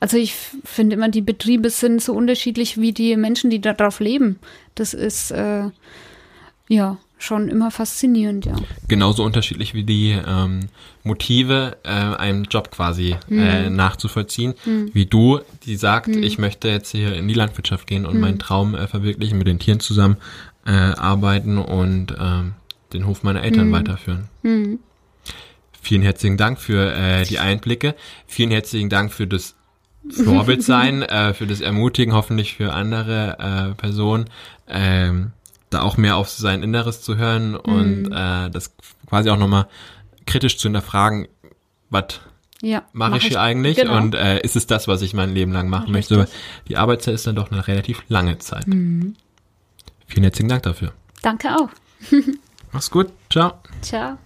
also ich finde immer, die Betriebe sind so unterschiedlich wie die Menschen, die darauf leben. Das ist äh, ja schon immer faszinierend, ja. genauso unterschiedlich wie die ähm, Motive, äh, einem Job quasi Mhm. äh, nachzuvollziehen. Wie du, die sagt, ich möchte jetzt hier in die Landwirtschaft gehen und Mhm. meinen Traum äh, verwirklichen, mit den Tieren zusammen äh, arbeiten und ähm, den Hof meiner Eltern weiterführen. Mhm. Vielen herzlichen Dank für äh, die Einblicke. Vielen herzlichen Dank für das Vorbild sein, äh, für das Ermutigen, hoffentlich für andere äh, Personen, ähm, da auch mehr auf sein Inneres zu hören und äh, das quasi auch nochmal kritisch zu hinterfragen, was Ja. mache mach ich hier eigentlich Genau. und äh, ist es das, was ich mein Leben lang machen möchte? Weil Richtig. die Arbeitszeit ist dann doch eine relativ lange Zeit. Mhm. Vielen herzlichen Dank dafür. Danke auch. Mach's gut. Ciao. Ciao.